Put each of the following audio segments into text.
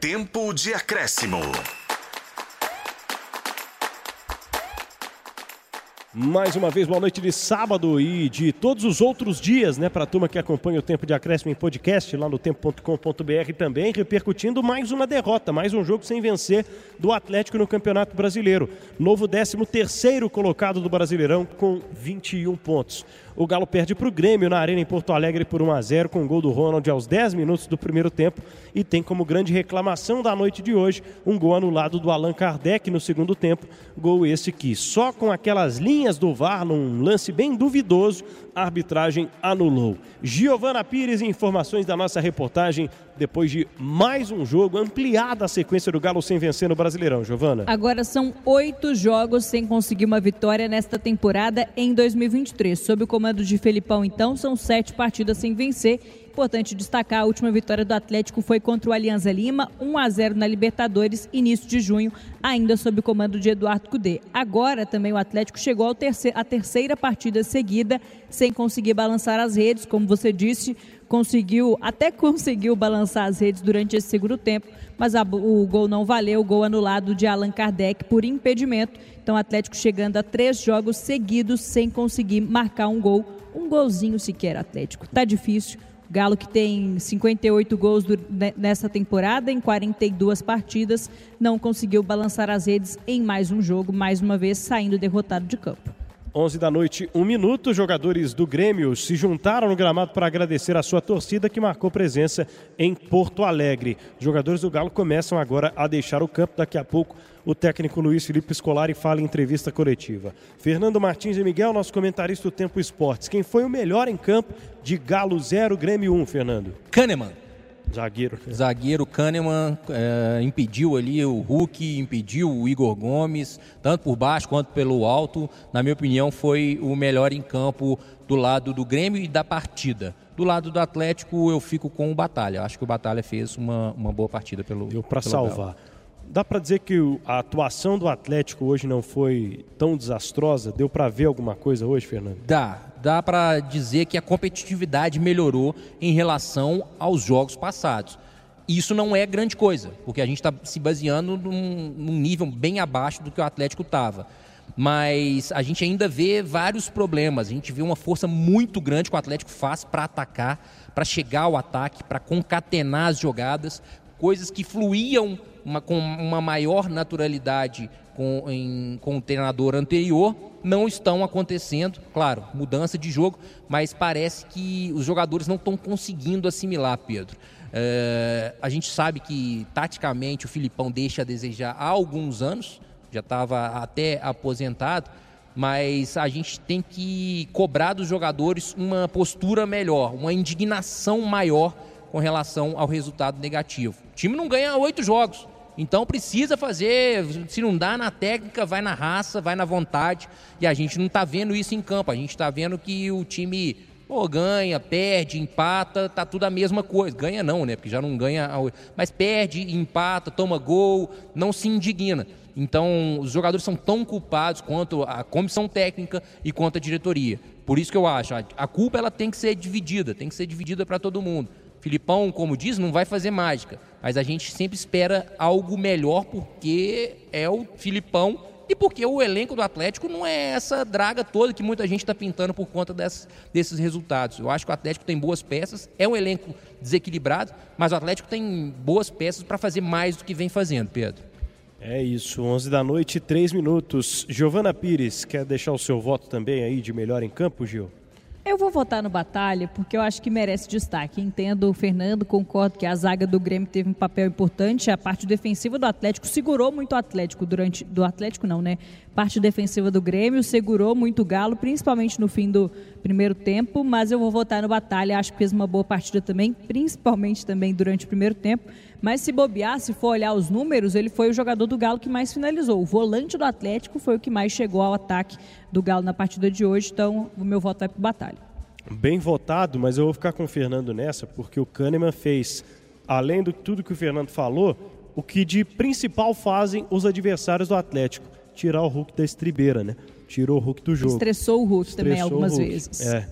Tempo de acréscimo. Mais uma vez, boa noite de sábado e de todos os outros dias, né, para a turma que acompanha o Tempo de Acréscimo em podcast lá no tempo.com.br também, repercutindo mais uma derrota, mais um jogo sem vencer do Atlético no Campeonato Brasileiro. Novo 13 terceiro colocado do Brasileirão com 21 pontos. O Galo perde para o Grêmio na Arena em Porto Alegre por 1 a 0 com o gol do Ronald aos 10 minutos do primeiro tempo e tem como grande reclamação da noite de hoje um gol anulado do Allan Kardec no segundo tempo. Gol esse que só com aquelas linhas do VAR, num lance bem duvidoso, a arbitragem anulou. Giovana Pires, informações da nossa reportagem depois de mais um jogo, ampliada a sequência do Galo sem vencer no Brasileirão, Giovana. Agora são oito jogos sem conseguir uma vitória nesta temporada em 2023. Sob o comando de Felipão, então, são sete partidas sem vencer Importante destacar, a última vitória do Atlético foi contra o Alianza Lima, 1 a 0 na Libertadores, início de junho, ainda sob o comando de Eduardo Cudê. Agora também o Atlético chegou à terceira, terceira partida seguida sem conseguir balançar as redes, como você disse, conseguiu, até conseguiu balançar as redes durante esse segundo tempo, mas a, o gol não valeu, o gol anulado de Allan Kardec por impedimento. Então o Atlético chegando a três jogos seguidos sem conseguir marcar um gol, um golzinho sequer Atlético. Tá difícil. Galo que tem 58 gols do, nessa temporada em 42 partidas, não conseguiu balançar as redes em mais um jogo, mais uma vez saindo derrotado de campo. 11 da noite, um minuto. Jogadores do Grêmio se juntaram no gramado para agradecer a sua torcida que marcou presença em Porto Alegre. Jogadores do Galo começam agora a deixar o campo. Daqui a pouco, o técnico Luiz Felipe Scolari fala em entrevista coletiva. Fernando Martins e Miguel, nosso comentarista do Tempo Esportes. Quem foi o melhor em campo de Galo 0, Grêmio 1, Fernando? Kahneman. Zagueiro. Zagueiro Kahneman é, impediu ali o Hulk, impediu o Igor Gomes, tanto por baixo quanto pelo alto. Na minha opinião, foi o melhor em campo do lado do Grêmio e da partida. Do lado do Atlético, eu fico com o Batalha. Acho que o Batalha fez uma, uma boa partida pelo. Deu para salvar. Galo. Dá para dizer que a atuação do Atlético hoje não foi tão desastrosa? Deu para ver alguma coisa hoje, Fernando? Dá. Dá para dizer que a competitividade melhorou em relação aos jogos passados. Isso não é grande coisa, porque a gente está se baseando num, num nível bem abaixo do que o Atlético estava mas a gente ainda vê vários problemas. A gente vê uma força muito grande que o Atlético faz para atacar, para chegar ao ataque, para concatenar as jogadas, coisas que fluíam uma, com uma maior naturalidade com, em, com o treinador anterior, não estão acontecendo. Claro, mudança de jogo, mas parece que os jogadores não estão conseguindo assimilar, Pedro. É, a gente sabe que taticamente o Filipão deixa a desejar há alguns anos, já estava até aposentado, mas a gente tem que cobrar dos jogadores uma postura melhor, uma indignação maior com relação ao resultado negativo. O time não ganha oito jogos. Então precisa fazer, se não dá na técnica, vai na raça, vai na vontade. E a gente não está vendo isso em campo. A gente está vendo que o time pô, ganha, perde, empata, tá tudo a mesma coisa. Ganha não, né? Porque já não ganha. Mas perde, empata, toma gol, não se indigna. Então, os jogadores são tão culpados quanto a comissão técnica e quanto a diretoria. Por isso que eu acho, a culpa ela tem que ser dividida, tem que ser dividida para todo mundo. Filipão, como diz, não vai fazer mágica, mas a gente sempre espera algo melhor porque é o Filipão e porque o elenco do Atlético não é essa draga toda que muita gente está pintando por conta desses resultados. Eu acho que o Atlético tem boas peças, é um elenco desequilibrado, mas o Atlético tem boas peças para fazer mais do que vem fazendo, Pedro. É isso, 11 da noite, 3 minutos. Giovana Pires, quer deixar o seu voto também aí de melhor em campo, Gil? Eu vou votar no Batalha porque eu acho que merece destaque. Entendo o Fernando, concordo que a zaga do Grêmio teve um papel importante. A parte defensiva do Atlético segurou muito o Atlético durante. Do Atlético não, né? Parte defensiva do Grêmio segurou muito o Galo, principalmente no fim do primeiro tempo. Mas eu vou votar no Batalha. Acho que fez uma boa partida também, principalmente também durante o primeiro tempo. Mas se bobear, se for olhar os números, ele foi o jogador do Galo que mais finalizou. O volante do Atlético foi o que mais chegou ao ataque do Galo na partida de hoje. Então, o meu voto vai para o Batalha. Bem votado, mas eu vou ficar com o Fernando nessa, porque o Kahneman fez, além de tudo que o Fernando falou, o que de principal fazem os adversários do Atlético: tirar o Hulk da estribeira, né? Tirou o Hulk do jogo. Estressou o Hulk Estressou também algumas Hulk. vezes. É.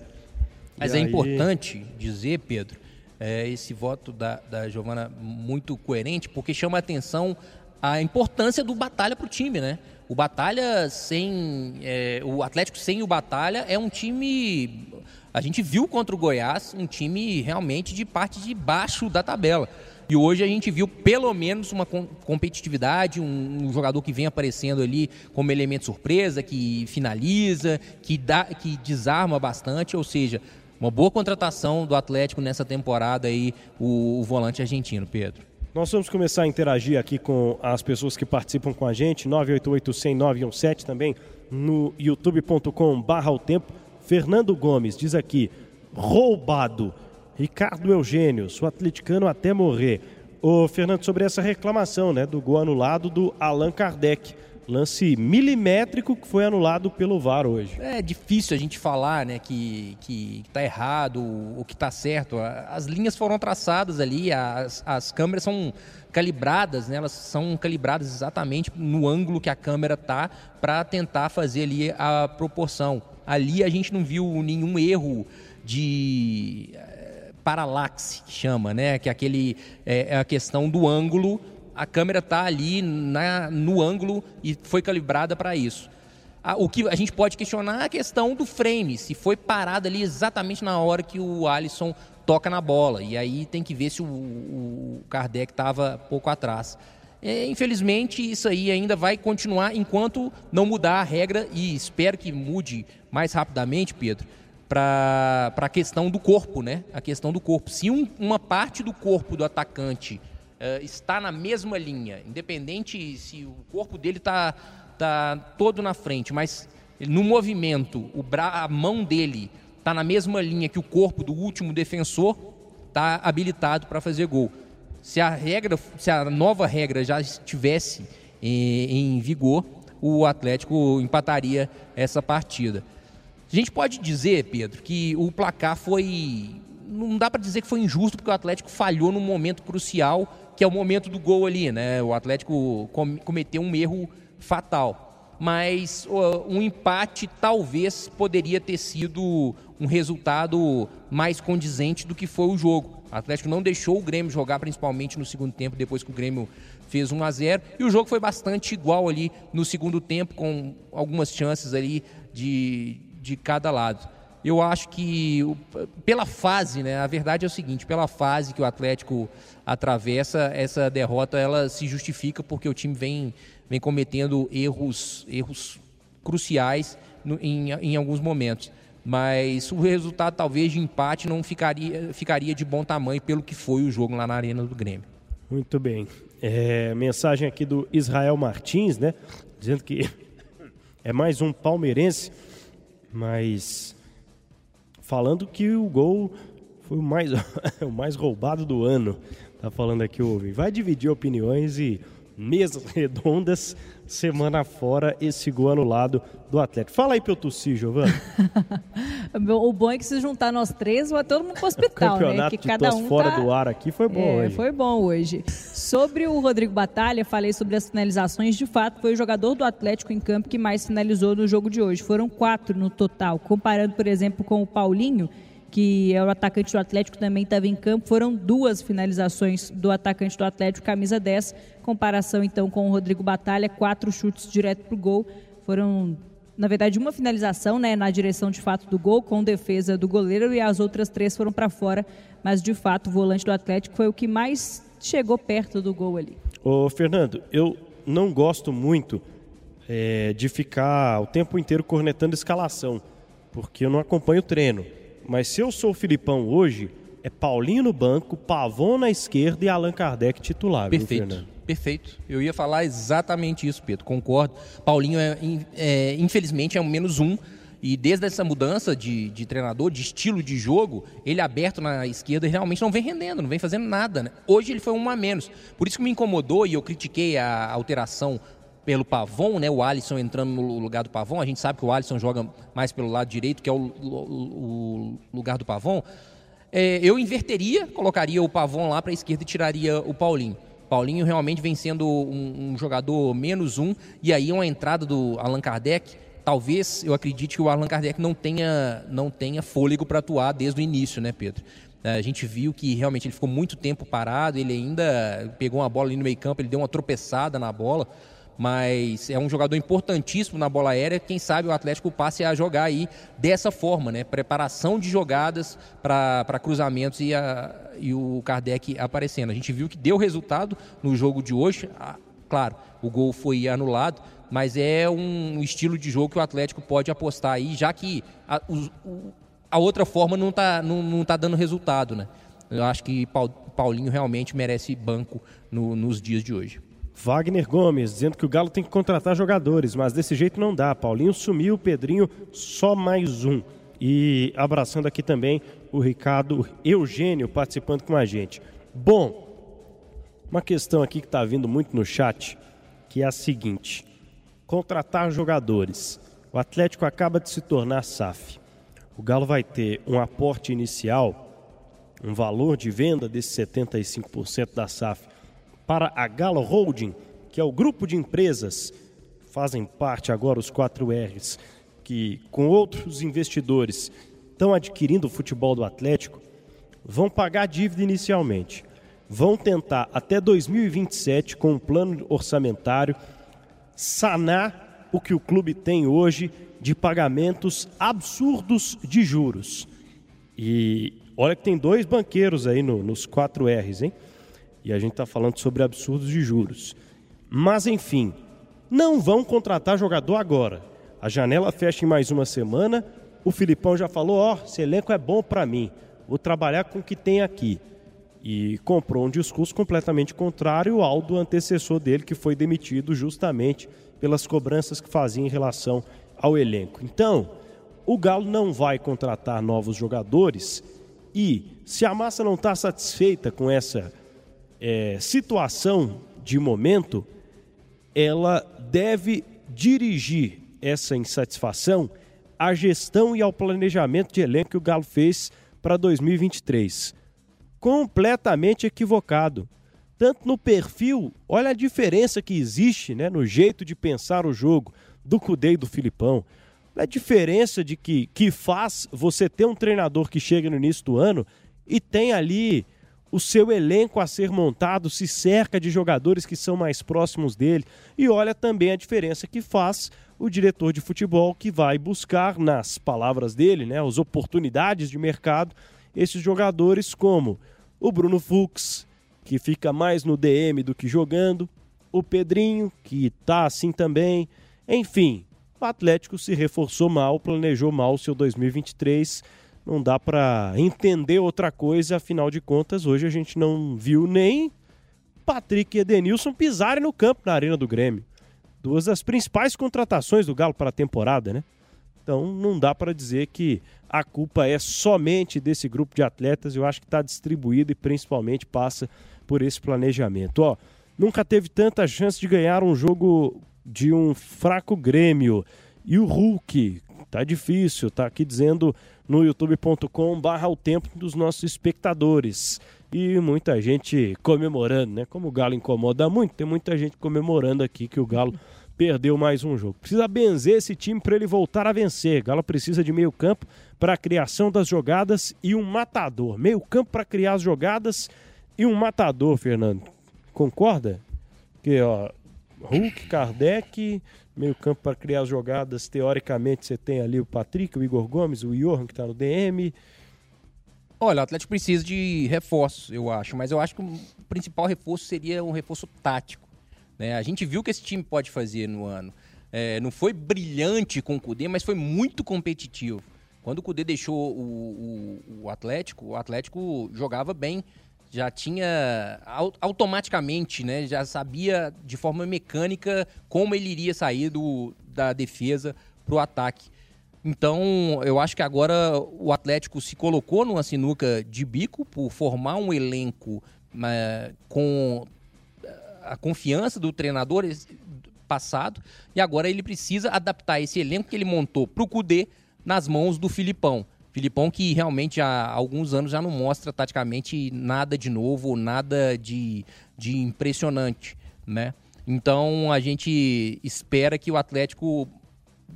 Mas e é aí... importante dizer, Pedro, é, esse voto da, da Giovana muito coerente, porque chama a atenção a importância do Batalha para o time, né? O Batalha sem. É, o Atlético sem o Batalha é um time. A gente viu contra o Goiás um time realmente de parte de baixo da tabela. E hoje a gente viu pelo menos uma competitividade, um, um, jogador que vem aparecendo ali como elemento surpresa, que finaliza, que, dá, que desarma bastante, ou seja, uma boa contratação do Atlético nessa temporada aí, o, o volante argentino, Pedro. Nós vamos começar a interagir aqui com as pessoas que participam com a gente, 988 também no youtube.com/barra o tempo. Fernando Gomes diz aqui: roubado. Ricardo Eugênio, sou atleticano até morrer. Ô, Fernando, sobre essa reclamação né, do gol anulado do Allan Kardec. Lance milimétrico que foi anulado pelo VAR hoje. É difícil a gente falar né, que, que tá errado ou que está certo. As linhas foram traçadas ali, as, as câmeras são calibradas, né, elas são calibradas exatamente no ângulo que a câmera tá para tentar fazer ali a proporção. Ali a gente não viu nenhum erro de eh, paralaxe, que chama, né? Que é, aquele, é, é a questão do ângulo a câmera está ali na, no ângulo e foi calibrada para isso. O que a gente pode questionar é a questão do frame, se foi parado ali exatamente na hora que o Alisson toca na bola. E aí tem que ver se o, o Kardec estava pouco atrás. É, infelizmente, isso aí ainda vai continuar enquanto não mudar a regra e espero que mude mais rapidamente, Pedro, para a questão do corpo, né? A questão do corpo. Se um, uma parte do corpo do atacante uh, está na mesma linha, independente se o corpo dele está tá todo na frente, mas no movimento, a mão dele está na mesma linha que o corpo do último defensor, está habilitado para fazer gol. Se a regra, se a nova regra já estivesse em, em vigor, o Atlético empataria essa partida. A gente pode dizer, Pedro, que o placar foi. Não dá para dizer que foi injusto, porque o Atlético falhou num momento crucial que é o momento do gol ali, né? O Atlético cometeu um erro fatal. Mas uh, um empate talvez poderia ter sido um resultado mais condizente do que foi o jogo. O Atlético não deixou o Grêmio jogar, principalmente no segundo tempo, depois que o Grêmio fez 1 a 0 E o jogo foi bastante igual ali no segundo tempo, com algumas chances ali de, de cada lado eu acho que pela fase, né? A verdade é o seguinte, pela fase que o Atlético atravessa, essa derrota ela se justifica porque o time vem, vem cometendo erros, erros cruciais no, em, em alguns momentos. Mas o resultado talvez de empate não ficaria, ficaria de bom tamanho pelo que foi o jogo lá na Arena do Grêmio. Muito bem. É, mensagem aqui do Israel Martins, né? Dizendo que é mais um palmeirense, mas falando que o gol foi o mais, o mais roubado do ano. Tá falando aqui o Vai dividir opiniões e mesas redondas, semana fora, esse gol anulado do Atlético. Fala aí pra eu tossir, Giovana. o bom é que se juntar nós três, vai todo mundo pro hospital, né? Que cada um fora tá... do ar aqui foi bom é, hoje. Foi bom hoje. Sobre o Rodrigo Batalha, falei sobre as finalizações. De fato, foi o jogador do Atlético em campo que mais finalizou no jogo de hoje. Foram quatro no total. Comparando, por exemplo, com o Paulinho, que é o atacante do Atlético, também estava em campo. Foram duas finalizações do atacante do Atlético, camisa 10. Comparação então com o Rodrigo Batalha, quatro chutes direto para o gol. Foram, na verdade, uma finalização né, na direção de fato do gol, com defesa do goleiro, e as outras três foram para fora. Mas de fato, o volante do Atlético foi o que mais chegou perto do gol ali. Ô, Fernando, eu não gosto muito é, de ficar o tempo inteiro cornetando escalação, porque eu não acompanho o treino. Mas se eu sou o Filipão hoje, é Paulinho no banco, Pavon na esquerda e Allan Kardec titular. Perfeito. Viu, Perfeito. Eu ia falar exatamente isso, Pedro. Concordo. Paulinho, é, é, infelizmente, é um menos um. E desde essa mudança de, de, treinador, de estilo de jogo, ele aberto na esquerda realmente não vem rendendo, não vem fazendo nada. Né? Hoje ele foi um a menos. Por isso que me incomodou e eu critiquei a alteração pelo Pavon, né? O Alisson entrando no lugar do Pavon. A gente sabe que o Alisson joga mais pelo lado direito, que é o, o, o lugar do Pavon. É, eu inverteria, colocaria o Pavon lá para a esquerda e tiraria o Paulinho. Paulinho realmente vem sendo um, um, jogador menos um, e aí uma entrada do Allan Kardec. Talvez eu acredite que o Allan Kardec não tenha, não tenha fôlego para atuar desde o início, né, Pedro? É, a gente viu que realmente ele ficou muito tempo parado, ele ainda pegou uma bola ali no meio campo, ele deu uma tropeçada na bola, mas é um jogador importantíssimo na bola aérea. Quem sabe o Atlético passe a jogar aí dessa forma, né? Preparação de jogadas para cruzamentos e, a, e o Kardec aparecendo. A gente viu que deu resultado no jogo de hoje. Claro, o gol foi anulado, mas é um estilo de jogo que o Atlético pode apostar aí, já que a, o, a outra forma não está não, não tá dando resultado, né? Eu acho que Paulinho realmente merece banco no, nos dias de hoje. Wagner Gomes dizendo que o Galo tem que contratar jogadores, mas desse jeito não dá. Paulinho sumiu, Pedrinho só mais um. E abraçando aqui também o Ricardo Eugênio participando com a gente. Bom, uma questão aqui que está vindo muito no chat, que é a seguinte: contratar jogadores. O Atlético acaba de se tornar SAF. O Galo vai ter um aporte inicial, um valor de venda desses 75% da SAF para a Galo Holding, que é o grupo de empresas, fazem parte agora os 4 R's, que com outros investidores estão adquirindo o futebol do Atlético, vão pagar dívida inicialmente. Vão tentar até 2027, com um plano orçamentário, sanar o que o clube tem hoje de pagamentos absurdos de juros. E olha que tem dois banqueiros aí no, nos 4 R's, hein? E a gente está falando sobre absurdos de juros. Mas, enfim, não vão contratar jogador agora. A janela fecha em mais uma semana. O Filipão já falou: ó, oh, esse elenco é bom para mim. Vou trabalhar com o que tem aqui. E comprou um discurso completamente contrário ao do antecessor dele, que foi demitido justamente pelas cobranças que fazia em relação ao elenco. Então, o Galo não vai contratar novos jogadores e, se a massa não está satisfeita com essa é, situação de momento, ela deve dirigir essa insatisfação à gestão e ao planejamento de elenco que o Galo fez para 2023. Completamente equivocado. Tanto no perfil, olha a diferença que existe né, no jeito de pensar o jogo do Cudê e do Filipão. A diferença de que, que faz você ter um treinador que chega no início do ano e tem ali o seu elenco a ser montado se cerca de jogadores que são mais próximos dele e olha também a diferença que faz o diretor de futebol que vai buscar nas palavras dele, né, as oportunidades de mercado, esses jogadores como o Bruno Fux, que fica mais no DM do que jogando, o Pedrinho, que está assim também. Enfim, o Atlético se reforçou mal, planejou mal o seu 2023 não dá para entender outra coisa, afinal de contas, hoje a gente não viu nem Patrick e Edenilson pisarem no campo na Arena do Grêmio. Duas das principais contratações do Galo para a temporada, né? Então não dá para dizer que a culpa é somente desse grupo de atletas, eu acho que está distribuído e principalmente passa por esse planejamento. Ó, nunca teve tanta chance de ganhar um jogo de um fraco Grêmio. E o Hulk, tá difícil, tá aqui dizendo no youtube.com barra o tempo dos nossos espectadores. E muita gente comemorando, né? Como o Galo incomoda muito, tem muita gente comemorando aqui que o Galo perdeu mais um jogo. Precisa benzer esse time para ele voltar a vencer. Galo precisa de meio campo para a criação das jogadas e um matador. Meio campo para criar as jogadas e um matador, Fernando. Concorda? Que ó, Hulk, Kardec, meio campo para criar as jogadas. Teoricamente, você tem ali o Patrick, o Igor Gomes, o Johan, que está no DM. Olha, o Atlético precisa de reforços, eu acho, mas eu acho que o principal reforço seria um reforço tático. Né? A gente viu que esse time pode fazer no ano. É, não foi brilhante com o Cudê, mas foi muito competitivo. Quando o Cudê deixou o, o, o Atlético, o Atlético jogava bem já tinha automaticamente, né, já sabia de forma mecânica como ele iria sair do, da defesa para o ataque. Então, eu acho que agora o Atlético se colocou numa sinuca de bico por formar um elenco né, com a confiança do treinador passado e agora ele precisa adaptar esse elenco que ele montou para o Cudê nas mãos do Filipão. Filipão que realmente há alguns anos já não mostra taticamente nada de novo, nada de, de impressionante, né? Então a gente espera que o Atlético,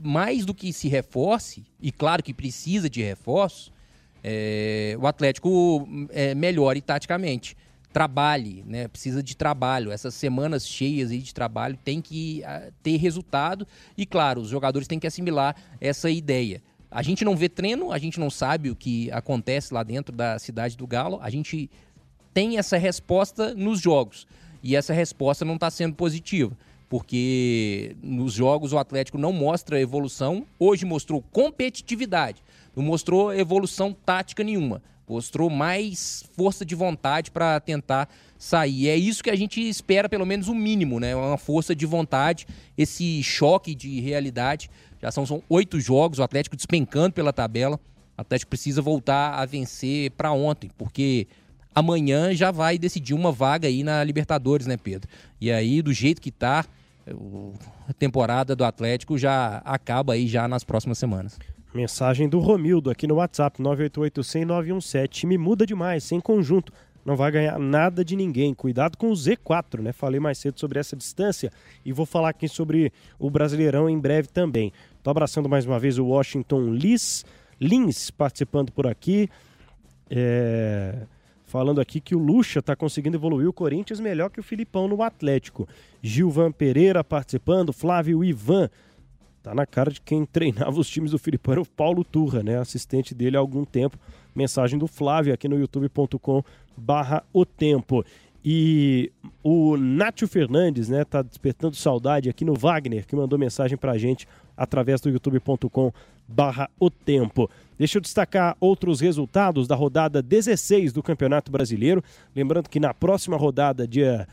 mais do que se reforce, e claro que precisa de reforço, é, o Atlético é, melhore taticamente. Trabalhe, né? Precisa de trabalho. Essas semanas cheias aí de trabalho tem que uh, ter resultado e, claro, os jogadores têm que assimilar essa ideia. A gente não vê treino, a gente não sabe o que acontece lá dentro da cidade do Galo. A gente tem essa resposta nos jogos e essa resposta não está sendo positiva porque nos jogos o Atlético não mostra evolução. Hoje mostrou competitividade, não mostrou evolução tática nenhuma. Mostrou mais força de vontade para tentar sair. É isso que a gente espera, pelo menos o mínimo, né? Uma força de vontade, esse choque de realidade. Já são, são oito jogos, o Atlético despencando pela tabela. O Atlético precisa voltar a vencer para ontem, porque amanhã já vai decidir uma vaga aí na Libertadores, né, Pedro? E aí, do jeito que tá, a temporada do Atlético já acaba aí já nas próximas semanas. Mensagem do Romildo aqui no WhatsApp 988 Me muda demais, sem conjunto. Não vai ganhar nada de ninguém. Cuidado com o Z4, né? Falei mais cedo sobre essa distância e vou falar aqui sobre o Brasileirão em breve também. Tô abraçando mais uma vez o Washington Lins, Lins participando por aqui. É falando aqui que o Lucha está conseguindo evoluir o Corinthians melhor que o Filipão no Atlético. Gilvan Pereira participando, Flávio Ivan. Tá na cara de quem treinava os times do Filipão era o Paulo Turra, né? Assistente dele há algum tempo. Mensagem do Flávio aqui no youtube.com barra o tempo. E o Nátio Fernandes, né, tá despertando saudade aqui no Wagner, que mandou mensagem pra gente através do youtube.com barra o tempo. Deixa eu destacar outros resultados da rodada 16 do Campeonato Brasileiro. Lembrando que na próxima rodada, dia.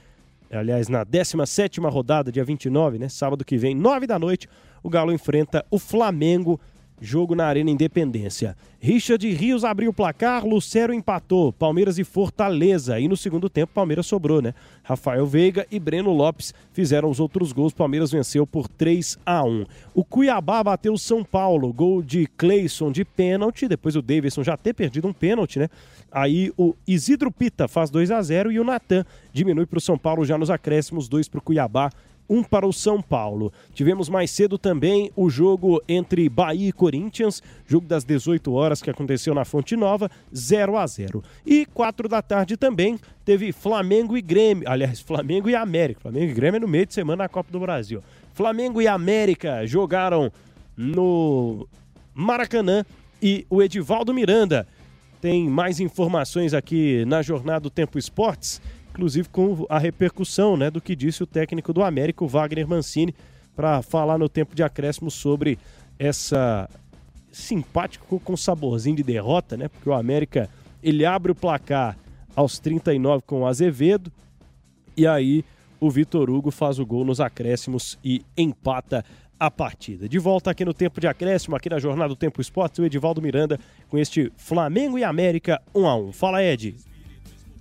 Aliás, na 17 rodada, dia 29, né? Sábado que vem, 9 da noite, o Galo enfrenta o Flamengo Jogo na Arena Independência. Richard Rios abriu o placar, Lucero empatou. Palmeiras e Fortaleza. E no segundo tempo, Palmeiras sobrou, né? Rafael Veiga e Breno Lopes fizeram os outros gols. Palmeiras venceu por 3 a 1. O Cuiabá bateu o São Paulo. Gol de Cleison de pênalti. Depois o Davidson já ter perdido um pênalti, né? Aí o Isidro Pita faz 2 a 0 e o Natan diminui para o São Paulo já nos acréscimos, 2 para o Cuiabá um para o São Paulo. Tivemos mais cedo também o jogo entre Bahia e Corinthians, jogo das 18 horas que aconteceu na Fonte Nova, 0 a 0. E 4 da tarde também teve Flamengo e Grêmio, aliás, Flamengo e América. Flamengo e Grêmio é no meio de semana na Copa do Brasil. Flamengo e América jogaram no Maracanã e o Edivaldo Miranda tem mais informações aqui na Jornada do Tempo Esportes inclusive com a repercussão né, do que disse o técnico do América, o Wagner Mancini, para falar no tempo de acréscimo sobre essa simpático com saborzinho de derrota, né? Porque o América ele abre o placar aos 39 com o Azevedo e aí o Vitor Hugo faz o gol nos acréscimos e empata a partida. De volta aqui no tempo de acréscimo, aqui na Jornada do Tempo Esportes, o Edivaldo Miranda com este Flamengo e América 1 a 1. Fala Ed.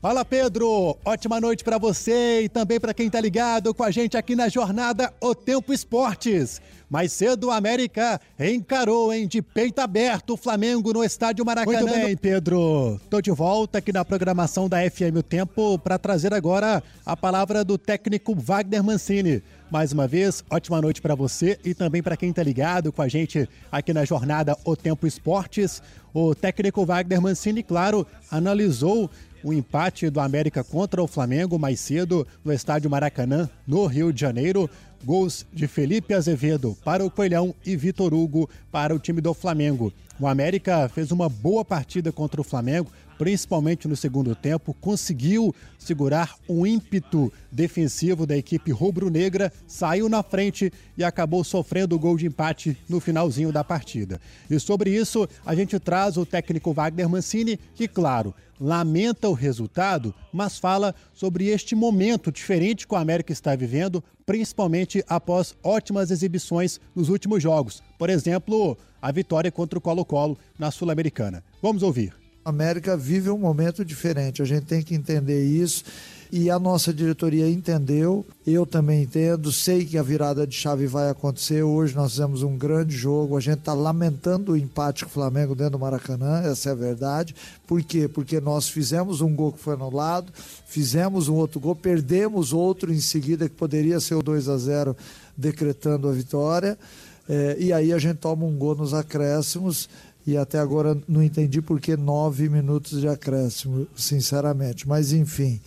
Fala Pedro, ótima noite para você e também para quem tá ligado com a gente aqui na jornada O Tempo Esportes. Mais cedo, o América encarou, hein, de peito aberto o Flamengo no estádio Maracanã. Muito bem, Pedro. Tô de volta aqui na programação da FM O Tempo para trazer agora a palavra do técnico Wagner Mancini. Mais uma vez, ótima noite para você e também para quem tá ligado com a gente aqui na jornada O Tempo Esportes. O técnico Wagner Mancini, claro, analisou o empate do América contra o Flamengo mais cedo no estádio Maracanã, no Rio de Janeiro. Gols de Felipe Azevedo para o Coelhão e Vitor Hugo para o time do Flamengo. O América fez uma boa partida contra o Flamengo, principalmente no segundo tempo, conseguiu segurar o ímpeto defensivo da equipe rubro-negra, saiu na frente e acabou sofrendo o gol de empate no finalzinho da partida. E sobre isso, a gente traz o técnico Wagner Mancini, que, claro, lamenta o resultado, mas fala sobre este momento diferente que o América está vivendo, principalmente após ótimas exibições nos últimos jogos. Por exemplo, a vitória contra o Colo-Colo na Sul-Americana. Vamos ouvir. A América vive um momento diferente, a gente tem que entender isso e a nossa diretoria entendeu, eu também entendo, sei que a virada de chave vai acontecer. Hoje nós fizemos um grande jogo, a gente está lamentando o empate com o Flamengo dentro do Maracanã, essa é a verdade. Por quê? Porque nós fizemos um gol que foi anulado, fizemos um outro gol, perdemos outro em seguida que poderia ser o 2 a 0 decretando a vitória. É, e aí a gente toma um gol nos acréscimos e até agora não entendi por que nove minutos de acréscimo, sinceramente. Mas enfim,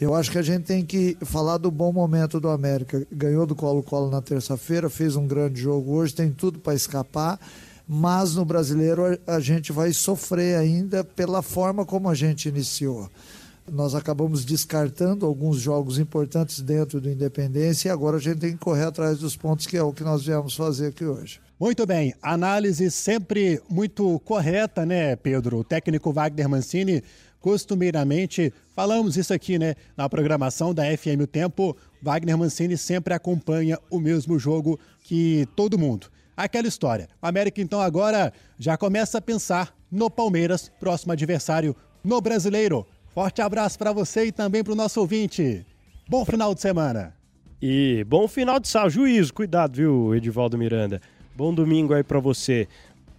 eu acho que a gente tem que falar do bom momento do América. Ganhou do Colo-Colo na terça-feira, fez um grande jogo hoje, tem tudo para escapar. Mas no brasileiro a gente vai sofrer ainda pela forma como a gente iniciou nós acabamos descartando alguns jogos importantes dentro do Independência e agora a gente tem que correr atrás dos pontos, que é o que nós viemos fazer aqui hoje. Muito bem, análise sempre muito correta, né, Pedro? O técnico Wagner Mancini, costumeiramente, falamos isso aqui, né, na programação da FM O Tempo, Wagner Mancini sempre acompanha o mesmo jogo que todo mundo. Aquela história. O América, então, agora já começa a pensar no Palmeiras, próximo adversário no Brasileiro. Forte abraço para você e também para o nosso ouvinte. Bom final de semana. E bom final de sábado. Juízo, cuidado, viu, Edivaldo Miranda. Bom domingo aí para você.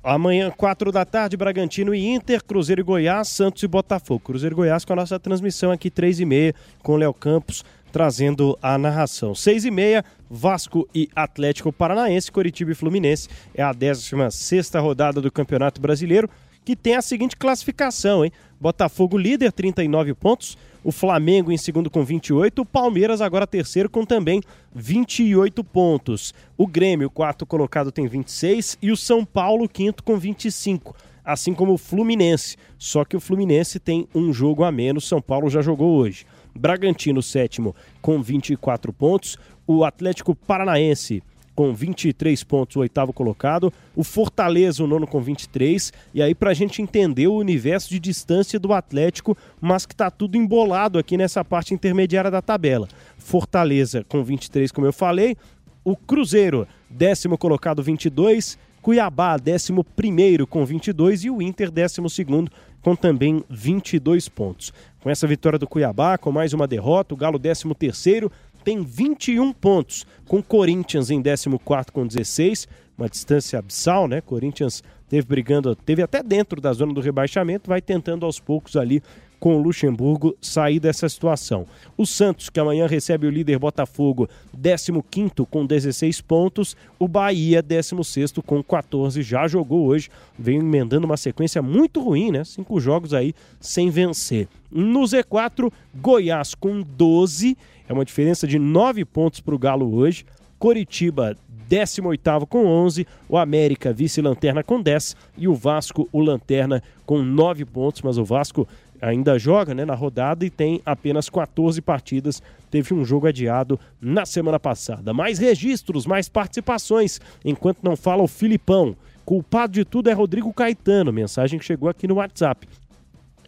Amanhã, 4 da tarde, Bragantino e Inter, Cruzeiro e Goiás, Santos e Botafogo. Cruzeiro e Goiás com a nossa transmissão aqui, 3 e meia, com Léo Campos trazendo a narração. 6 e meia, Vasco e Atlético Paranaense, Coritiba e Fluminense. É a 16 rodada do Campeonato Brasileiro que tem a seguinte classificação, hein? Botafogo líder, 39 pontos. O Flamengo em segundo com 28. O Palmeiras agora terceiro com também 28 pontos. O Grêmio, quarto colocado, tem 26. E o São Paulo, quinto com 25. Assim como o Fluminense. Só que o Fluminense tem um jogo a menos. São Paulo já jogou hoje. Bragantino, sétimo, com 24 pontos. O Atlético Paranaense com 23 pontos, o oitavo colocado. O Fortaleza, o nono com 23. E aí, para a gente entender o universo de distância do Atlético, mas que está tudo embolado aqui nessa parte intermediária da tabela. Fortaleza com 23, como eu falei. O Cruzeiro, décimo colocado, 22. Cuiabá, décimo primeiro com 22. E o Inter, décimo segundo com também 22 pontos. Com essa vitória do Cuiabá, com mais uma derrota, o Galo, décimo terceiro tem 21 pontos, com Corinthians em 14 com 16, uma distância abissal, né? Corinthians teve brigando, teve até dentro da zona do rebaixamento, vai tentando aos poucos ali com o Luxemburgo sair dessa situação. O Santos, que amanhã recebe o líder Botafogo, 15 com 16 pontos. O Bahia, 16 com 14, já jogou hoje, vem emendando uma sequência muito ruim, né? Cinco jogos aí sem vencer. No Z4, Goiás com 12 é uma diferença de 9 pontos para o Galo hoje. Coritiba, 18 com 11, o América vice-lanterna com 10 e o Vasco, o lanterna, com 9 pontos, mas o Vasco ainda joga né, na rodada e tem apenas 14 partidas. Teve um jogo adiado na semana passada. Mais registros, mais participações, enquanto não fala o Filipão. Culpado de tudo é Rodrigo Caetano, mensagem que chegou aqui no WhatsApp.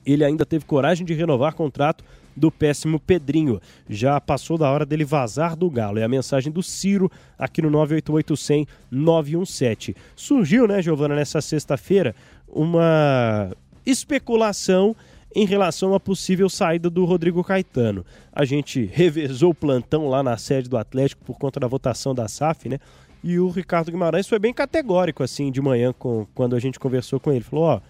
Ele ainda teve coragem de renovar contrato do péssimo Pedrinho. Já passou da hora dele vazar do Galo. É a mensagem do Ciro aqui no 988 917. Surgiu, né, Giovana, nessa sexta-feira, uma especulação em relação à possível saída do Rodrigo Caetano. A gente revezou o plantão lá na sede do Atlético por conta da votação da SAF, né? E o Ricardo Guimarães foi bem categórico assim de manhã com, quando a gente conversou com ele. Falou: ó,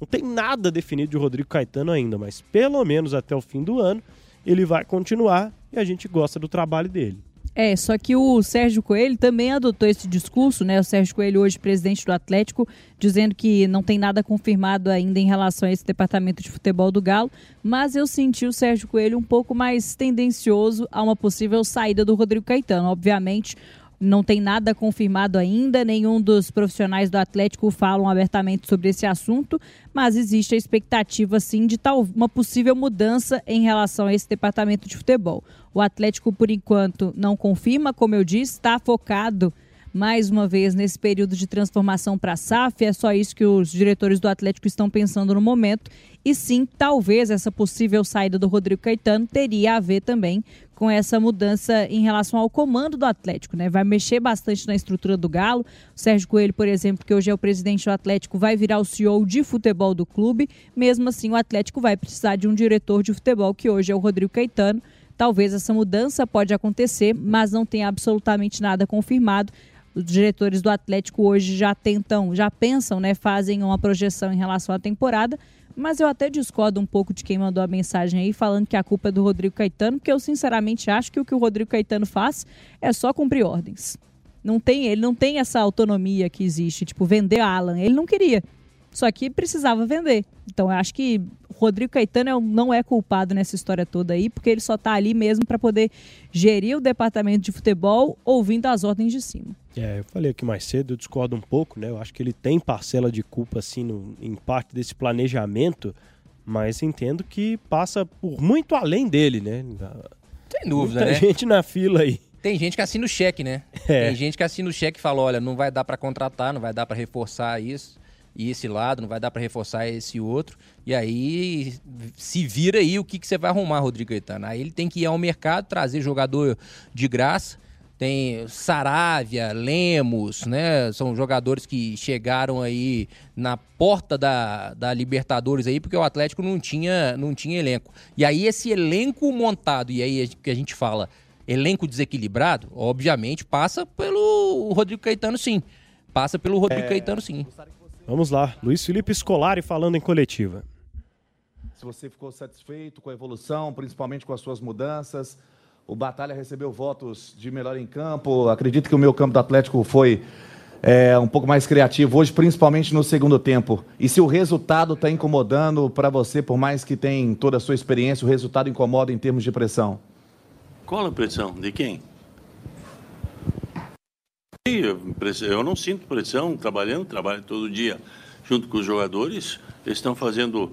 não tem nada definido de Rodrigo Caetano ainda, mas pelo menos até o fim do ano ele vai continuar e a gente gosta do trabalho dele. É, só que o Sérgio Coelho também adotou esse discurso, né? O Sérgio Coelho, hoje presidente do Atlético, dizendo que não tem nada confirmado ainda em relação a esse departamento de futebol do Galo, mas eu senti o Sérgio Coelho um pouco mais tendencioso a uma possível saída do Rodrigo Caetano. Obviamente, não tem nada confirmado ainda, nenhum dos profissionais do Atlético falam abertamente sobre esse assunto, mas existe a expectativa sim de tal uma possível mudança em relação a esse departamento de futebol. O Atlético, por enquanto, não confirma, como eu disse, está focado mais uma vez nesse período de transformação para a SAF. É só isso que os diretores do Atlético estão pensando no momento. E sim, talvez essa possível saída do Rodrigo Caetano teria a ver também com essa mudança em relação ao comando do Atlético, né? Vai mexer bastante na estrutura do Galo. O Sérgio Coelho, por exemplo, que hoje é o presidente do Atlético, vai virar o CEO de futebol do clube. Mesmo assim, o Atlético vai precisar de um diretor de futebol, que hoje é o Rodrigo Caetano. Talvez essa mudança pode acontecer, mas não tem absolutamente nada confirmado. Os diretores do Atlético hoje já tentam, já pensam, né, fazem uma projeção em relação à temporada, mas eu até discordo um pouco de quem mandou a mensagem aí falando que a culpa é do Rodrigo Caetano, porque eu sinceramente acho que o que o Rodrigo Caetano faz é só cumprir ordens. Não tem, ele não tem essa autonomia que existe, tipo vender Alan. Ele não queria. só que precisava vender. Então eu acho que Rodrigo Caetano não é culpado nessa história toda aí, porque ele só está ali mesmo para poder gerir o departamento de futebol ouvindo as ordens de cima. É, eu falei aqui mais cedo, eu discordo um pouco, né? Eu acho que ele tem parcela de culpa, assim, no, em parte desse planejamento, mas entendo que passa por muito além dele, né? Sem dúvida, Muita né? gente na fila aí. Tem gente que assina o cheque, né? É. Tem gente que assina o cheque e fala, olha, não vai dar para contratar, não vai dar para reforçar isso e esse lado, não vai dar para reforçar esse outro. E aí se vira aí o que, que você vai arrumar, Rodrigo Caetano. Aí ele tem que ir ao mercado, trazer jogador de graça. Tem Saravia, Lemos, né? São jogadores que chegaram aí na porta da, da Libertadores aí, porque o Atlético não tinha, não tinha elenco. E aí esse elenco montado, e aí que a gente fala, elenco desequilibrado, obviamente passa pelo Rodrigo Caetano sim. Passa pelo Rodrigo é... Caetano sim. Vamos lá, Luiz Felipe Scolari falando em coletiva. Se você ficou satisfeito com a evolução, principalmente com as suas mudanças, o Batalha recebeu votos de melhor em campo. Acredito que o meu campo do Atlético foi é, um pouco mais criativo hoje, principalmente no segundo tempo. E se o resultado está incomodando para você, por mais que tenha toda a sua experiência, o resultado incomoda em termos de pressão? Qual a pressão? De quem? Eu não sinto pressão trabalhando, trabalho todo dia junto com os jogadores. Eles estão fazendo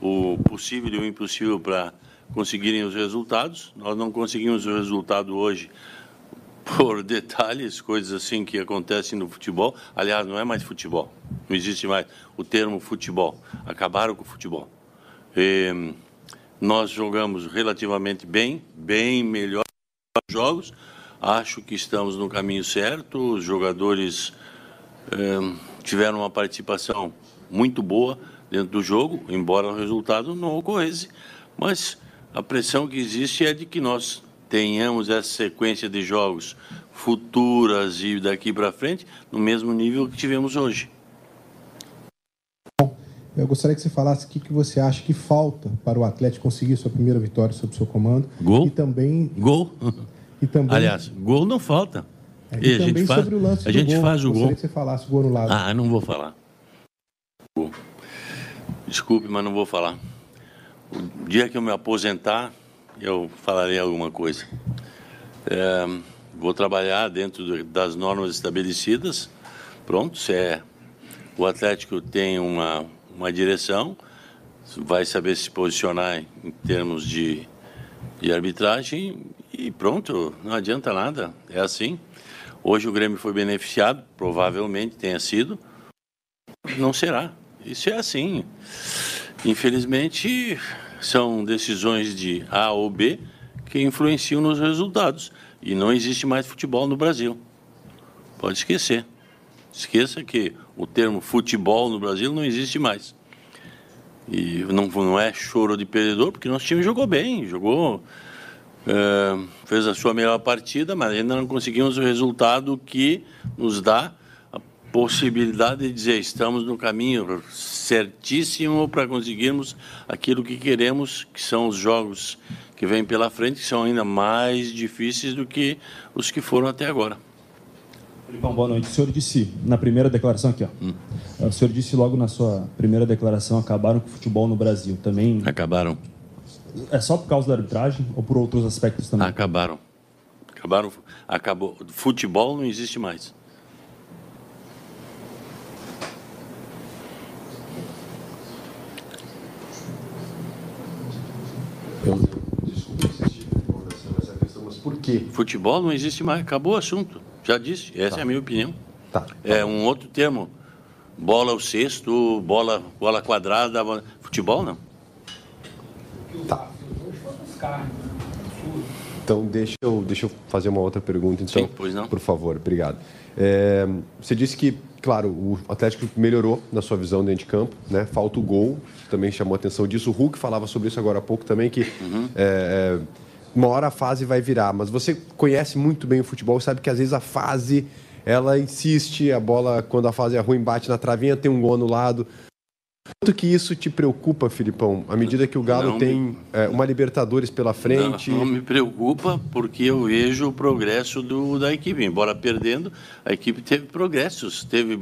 o possível e o impossível para conseguirem os resultados. Nós não conseguimos o resultado hoje por detalhes, coisas assim que acontecem no futebol. Aliás, não é mais futebol. Não existe mais o termo futebol. Acabaram com o futebol. E nós jogamos relativamente bem, bem melhor jogos. Acho que estamos no caminho certo. Os jogadores eh, tiveram uma participação muito boa dentro do jogo, embora o resultado não ocorresse. Mas a pressão que existe é de que nós tenhamos essa sequência de jogos futuras e daqui para frente no mesmo nível que tivemos hoje. Eu gostaria que você falasse o que, que você acha que falta para o Atlético conseguir sua primeira vitória sob seu comando. Gol? E também. Gol? E também... Aliás, gol não falta. É, e, e a gente faz, sobre o lance a gente gol. faz o gostaria gol. que você falasse o gol no lado. Ah, não vou falar. Desculpe, mas não vou falar. O dia que eu me aposentar, eu falarei alguma coisa. É, vou trabalhar dentro das normas estabelecidas. Pronto, se é, o Atlético tem uma, uma direção, vai saber se posicionar em termos de, de arbitragem e pronto, não adianta nada, é assim. Hoje o Grêmio foi beneficiado, provavelmente tenha sido, não será. Isso é assim. Infelizmente, são decisões de A ou B que influenciam nos resultados. E não existe mais futebol no Brasil. Pode esquecer. Esqueça que o termo futebol no Brasil não existe mais. E não, não é choro de perdedor, porque nosso time jogou bem, jogou, fez a sua melhor partida, mas ainda não conseguimos o resultado que nos dá a possibilidade de dizer estamos no caminho certíssimo para conseguirmos aquilo que queremos, que são os jogos que vêm pela frente, que são ainda mais difíceis do que os que foram até agora. Bom, boa noite. O senhor disse na primeira declaração aqui, ó. Hum. O senhor disse logo na sua primeira declaração acabaram com o futebol no Brasil. Também acabaram. É só por causa da arbitragem ou por outros aspectos também? Acabaram. Acabaram. Acabou. Futebol não existe mais. Eu, desculpe insistir com relação a essa questão, mas por quê? Futebol não existe mais, acabou o assunto. Já disse, essa Tá. é a minha opinião. Tá. É um outro termo. Bola ao cesto, bola, bola quadrada, bola- futebol não. Tá. Então, deixa eu, deixa eu fazer uma outra pergunta, então. Sim, pois não. Por favor, obrigado. É, você disse que, claro, o Atlético melhorou na sua visão dentro de campo, né? Falta o gol, também chamou a atenção disso. O Hulk falava sobre isso agora há pouco também, que Uhum. é, é, uma hora a fase vai virar. Mas você conhece muito bem o futebol, sabe que às vezes a fase, ela insiste, a bola, quando a fase é ruim, bate na travinha, tem um gol anulado. Quanto que isso te preocupa, Filipão? À medida que o Galo Não tem me- é, uma Libertadores pela frente... Não, não me preocupa porque eu vejo o progresso do, da equipe. Embora perdendo, a equipe teve progressos, teve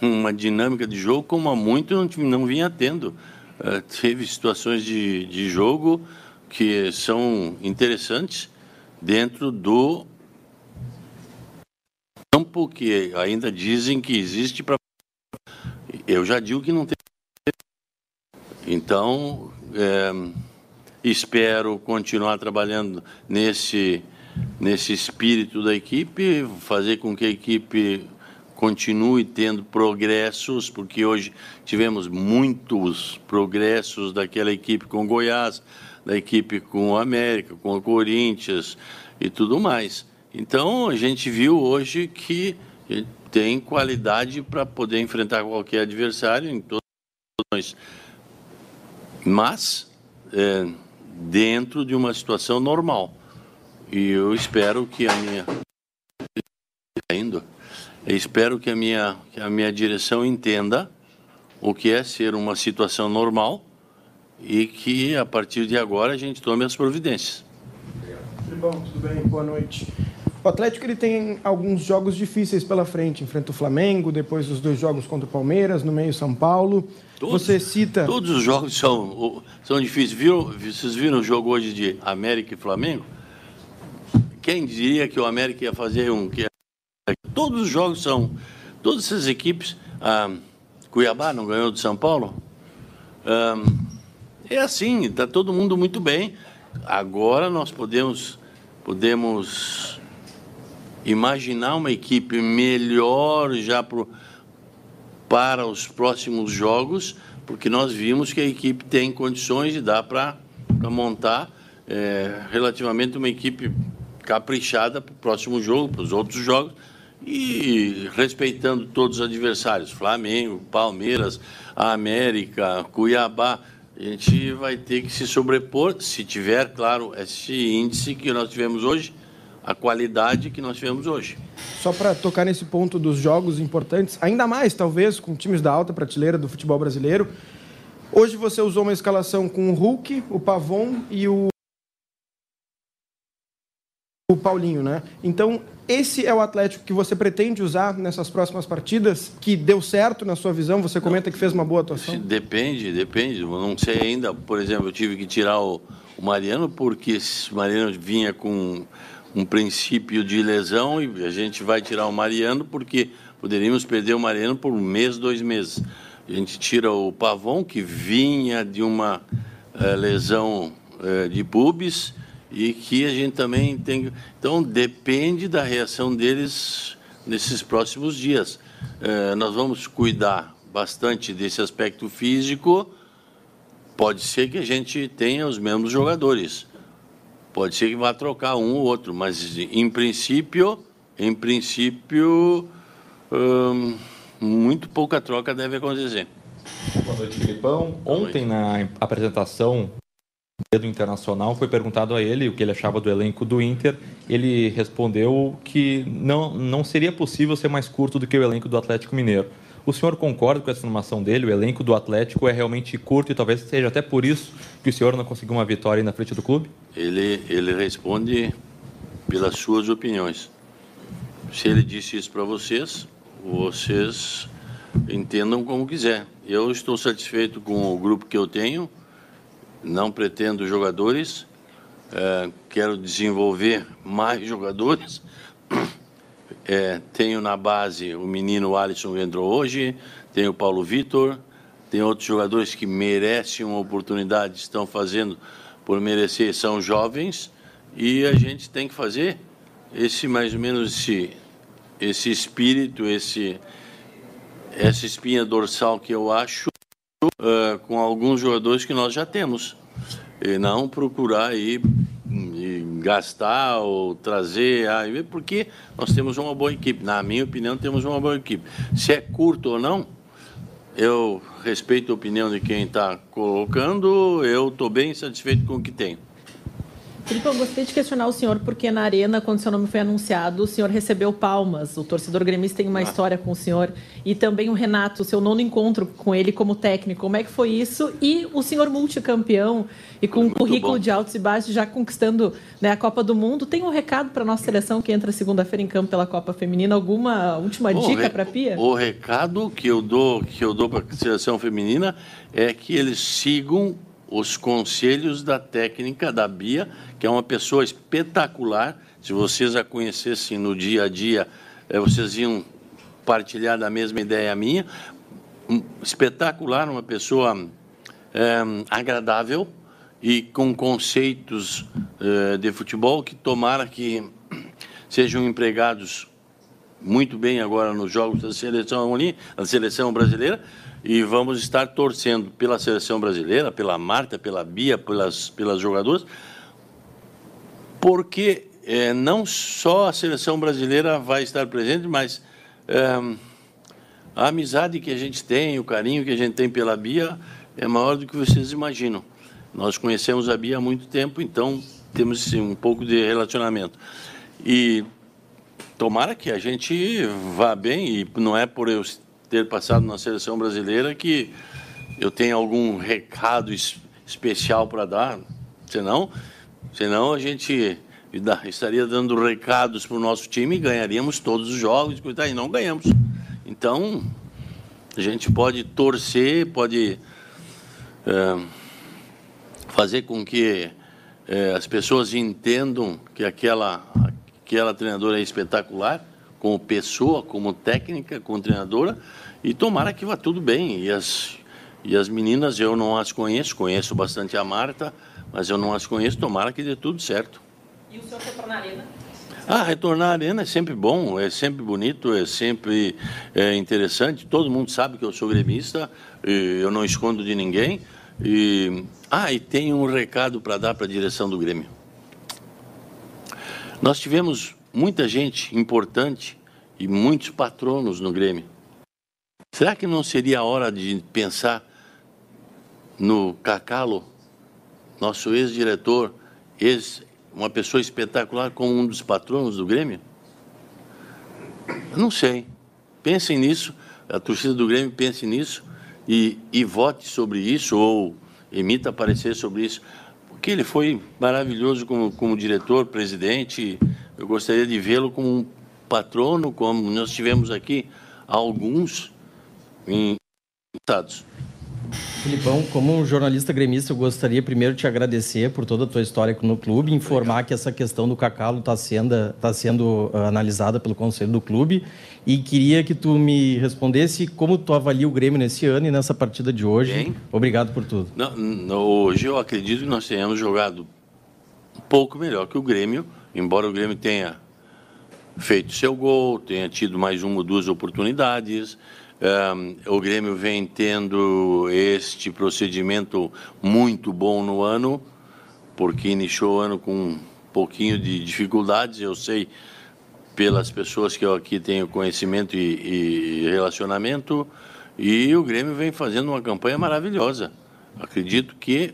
uma dinâmica de jogo como há muito não, não vinha tendo. Uh, teve situações de, de jogo que são interessantes dentro do campo que ainda dizem que existe para. Eu já digo que não tem. Então, é, espero continuar trabalhando nesse, nesse espírito da equipe, fazer com que a equipe continue tendo progressos, porque hoje tivemos muitos progressos daquela equipe com Goiás, da equipe com o América, com o Corinthians e tudo mais. Então a gente viu hoje que tem qualidade para poder enfrentar qualquer adversário em todas as mas é, dentro de uma situação normal. E eu espero que a minha eu espero que a minha, que a minha direção entenda o que é ser uma situação normal e que a partir de agora a gente tome as providências. Tudo bom, tudo bem? Boa noite. O Atlético ele tem alguns jogos difíceis pela frente. Enfrenta o Flamengo, depois os dois jogos contra o Palmeiras, no meio São Paulo. Todos, Você cita. Todos os jogos são, são difíceis. Viram, vocês viram o jogo hoje de América e Flamengo? Quem diria que o América ia fazer um. Que Todos os jogos são. Todas essas equipes. Ah, Cuiabá não ganhou de São Paulo? Ah, é assim, está todo mundo muito bem. Agora nós podemos, podemos imaginar uma equipe melhor já pro, para os próximos jogos, porque nós vimos que a equipe tem condições de dar para montar é, relativamente uma equipe caprichada para o próximo jogo, para os outros jogos e respeitando todos os adversários, Flamengo, Palmeiras, América, Cuiabá, a gente vai ter que se sobrepor, se tiver, claro, esse índice que nós tivemos hoje, a qualidade que nós tivemos hoje. Só para tocar nesse ponto dos jogos importantes, ainda mais talvez com times da alta prateleira do futebol brasileiro, hoje você usou uma escalação com o Hulk, o Pavon e o o Paulinho, né? Então, esse é o Atlético que você pretende usar nessas próximas partidas, que deu certo na sua visão? Você comenta que fez uma boa atuação? Depende, depende. Eu não sei ainda. Por exemplo, eu tive que tirar o, o Mariano porque o Mariano vinha com um princípio de lesão e a gente vai tirar o Mariano porque poderíamos perder o Mariano por um mês, dois meses. A gente tira o Pavon, que vinha de uma uh, lesão uh, de pubis e que a gente também tem. Então, depende da reação deles nesses próximos dias. É, nós vamos cuidar bastante desse aspecto físico. Pode ser que a gente tenha os mesmos jogadores. Pode ser que vá trocar um ou outro, mas em princípio, em princípio, hum, muito pouca troca deve acontecer. Boa noite, Filipão. Ontem, na apresentação do Internacional, foi perguntado a ele o que ele achava do elenco do Inter. Ele respondeu que não, não seria possível ser mais curto do que o elenco do Atlético Mineiro. O senhor concorda com essa informação dele? O elenco do Atlético é realmente curto e talvez seja até por isso que o senhor não conseguiu uma vitória na frente do clube? Ele, ele responde pelas suas opiniões. Se ele disse isso para vocês, vocês entendam como quiser. Eu estou satisfeito com o grupo que eu tenho não pretendo jogadores, é, quero desenvolver mais jogadores. É, tenho na base o menino Alisson que entrou hoje, tenho o Paulo Vitor, tem outros jogadores que merecem uma oportunidade, estão fazendo por merecer, são jovens, e a gente tem que fazer esse mais ou menos esse, esse espírito, esse, essa espinha dorsal que eu acho uh, com alguns jogadores que nós já temos. E não procurar aí gastar ou trazer, porque nós temos uma boa equipe. Na minha opinião, temos uma boa equipe. Se é curto ou não, eu respeito a opinião de quem está colocando, eu estou bem satisfeito com o que tenho. Felipe, eu gostaria de questionar o senhor, porque na Arena, quando seu nome foi anunciado, o senhor recebeu palmas. O torcedor gremista tem uma ah. história com o senhor. E também o Renato, seu nono encontro com ele como técnico. Como é que foi isso? E o senhor multicampeão e com um currículo bom. de altos e baixos, já conquistando né, a Copa do Mundo. Tem um recado para a nossa seleção que entra segunda-feira em campo pela Copa Feminina? Alguma última bom, dica para a Pia? O recado que eu dou, que eu dou para a seleção feminina é que eles sigam os conselhos da técnica da Bia, que é uma pessoa espetacular. Se vocês a conhecessem no dia a dia, eh, vocês iam partilhar da mesma ideia minha. Espetacular, uma pessoa é, agradável e com conceitos é, de futebol que tomara que sejam empregados muito bem agora nos jogos da seleção, da seleção brasileira e vamos estar torcendo pela seleção brasileira, pela Marta, pela Bia, pelas, pelas jogadoras, porque é, não só a seleção brasileira vai estar presente, mas é, a amizade que a gente tem, o carinho que a gente tem pela Bia é maior do que vocês imaginam. Nós conhecemos a Bia há muito tempo, então temos sim, um pouco de relacionamento. E tomara que a gente vá bem, e não é por eu ter passado na seleção brasileira que eu tenho algum recado especial para dar. Senão, senão a gente estaria dando recados para o nosso time e ganharíamos todos os jogos, e não ganhamos. Então, a gente pode torcer, pode é, fazer com que é, as pessoas entendam que aquela, aquela treinadora é espetacular, como pessoa, como técnica, como treinadora, e tomara que vá tudo bem. E as, e as meninas, eu não as conheço, conheço bastante a Marta, mas eu não as conheço, tomara que dê tudo certo. E o senhor retornar à arena? Ah, retornar à arena é sempre bom, é sempre bonito, é sempre é, interessante. Todo mundo sabe que eu sou gremista, eu não escondo de ninguém. E, ah, e tem um recado para dar para a direção do Grêmio. Nós tivemos muita gente importante e muitos patronos no Grêmio. Será que não seria a hora de pensar no Cacalo, nosso ex-diretor, ex, uma pessoa espetacular como um dos patronos do Grêmio? Não sei. Pensem nisso, a torcida do Grêmio pense nisso e, e vote sobre isso ou emita parecer sobre isso. Porque ele foi maravilhoso como, como diretor, presidente. Eu gostaria de vê-lo como um patrono, como nós tivemos aqui alguns em estados. Filipão, como um jornalista gremista, eu gostaria primeiro de te agradecer por toda a tua história no clube, informar Obrigado. que essa questão do cacalo está sendo, tá sendo uh, analisada pelo conselho do clube e queria que tu me respondesse como tu avalia o Grêmio nesse ano e nessa partida de hoje. Bem. Obrigado por tudo. Não, não, hoje eu acredito que nós tenhamos jogado um pouco melhor que o Grêmio, embora o Grêmio tenha feito seu gol, tenha tido mais uma ou duas oportunidades. O Grêmio vem tendo este procedimento muito bom no ano, porque iniciou o ano com um pouquinho de dificuldades, eu sei pelas pessoas que eu aqui tenho conhecimento e, e relacionamento, e o Grêmio vem fazendo uma campanha maravilhosa. Acredito que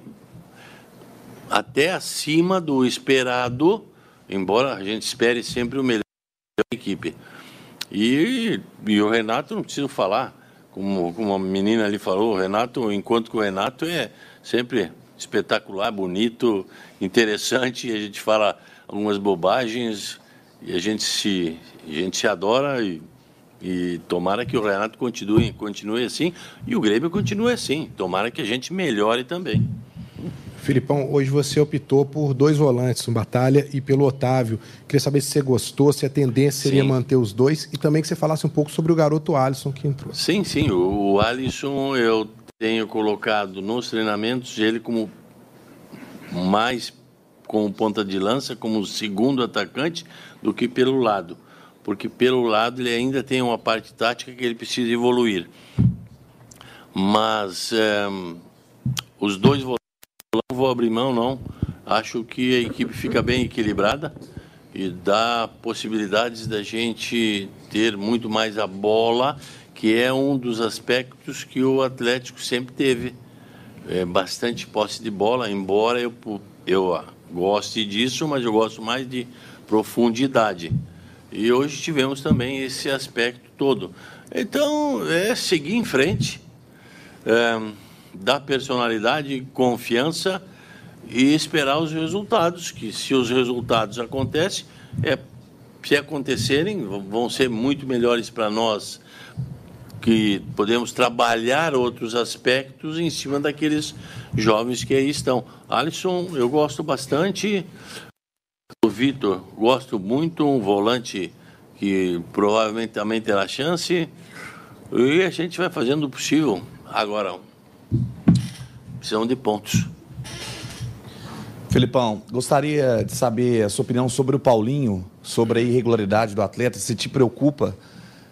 até acima do esperado, embora a gente espere sempre o melhor da equipe. E, e o Renato, não preciso falar, como, como a menina ali falou, o Renato, enquanto com o Renato, é sempre espetacular, bonito, interessante. A gente fala algumas bobagens e a gente se, a gente se adora e, e tomara que o Renato continue, continue assim e o Grêmio continue assim. Tomara que a gente melhore também. Filipão, hoje você optou por dois volantes, um Batalha e pelo Otávio. Queria saber se você gostou, se a tendência seria sim. manter os dois e também que você falasse um pouco sobre o garoto Alisson que entrou. Sim, sim. O, o Alisson eu tenho colocado nos treinamentos ele como mais como ponta de lança, como segundo atacante, do que pelo lado. Porque pelo lado ele ainda tem uma parte tática que ele precisa evoluir. Mas é, os dois volantes não vou abrir mão, não. Acho que a equipe fica bem equilibrada e dá possibilidades da gente ter muito mais a bola, que é um dos aspectos que o Atlético sempre teve. É, bastante posse de bola, embora eu, eu goste disso, mas eu gosto mais de profundidade. E hoje tivemos também esse aspecto todo. Então, é seguir em frente, é, dar personalidade, confiança e esperar os resultados, que se os resultados acontecem, é, se acontecerem, vão ser muito melhores para nós, que podemos trabalhar outros aspectos em cima daqueles jovens que aí estão. Alisson, eu gosto bastante. O Vitor, gosto muito, um volante que provavelmente também terá chance. E a gente vai fazendo o possível. Agora, precisamos de pontos. Felipão, gostaria de saber a sua opinião sobre o Paulinho, sobre a irregularidade do atleta, se te preocupa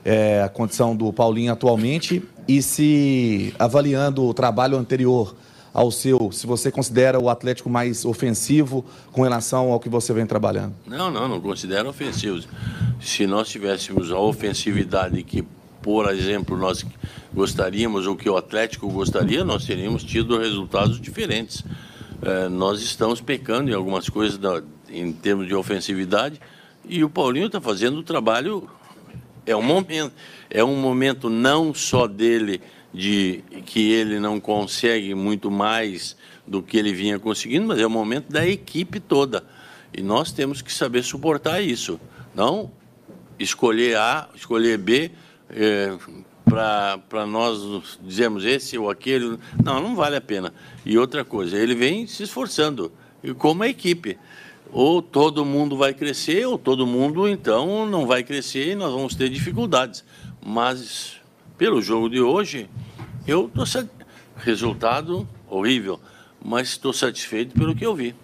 é, a condição do Paulinho atualmente e se, avaliando o trabalho anterior ao seu, se você considera o Atlético mais ofensivo com relação ao que você vem trabalhando. Não, não, não considero ofensivo. Se nós tivéssemos a ofensividade que, por exemplo, nós gostaríamos ou que o Atlético gostaria, nós teríamos tido resultados diferentes. É, nós estamos pecando em algumas coisas da, em termos de ofensividade e o Paulinho está fazendo o trabalho. É um momento, é um momento não só dele de que ele não consegue muito mais do que ele vinha conseguindo, mas é o momento da equipe toda. E nós temos que saber suportar isso. Não escolher A, escolher B, é, para nós dizermos esse ou aquele. Não, não vale a pena. E outra coisa, ele vem se esforçando, e como a equipe. Ou todo mundo vai crescer, ou todo mundo, então, não vai crescer e nós vamos ter dificuldades. Mas, pelo jogo de hoje, eu estou resultado horrível, mas estou satisfeito pelo que eu vi.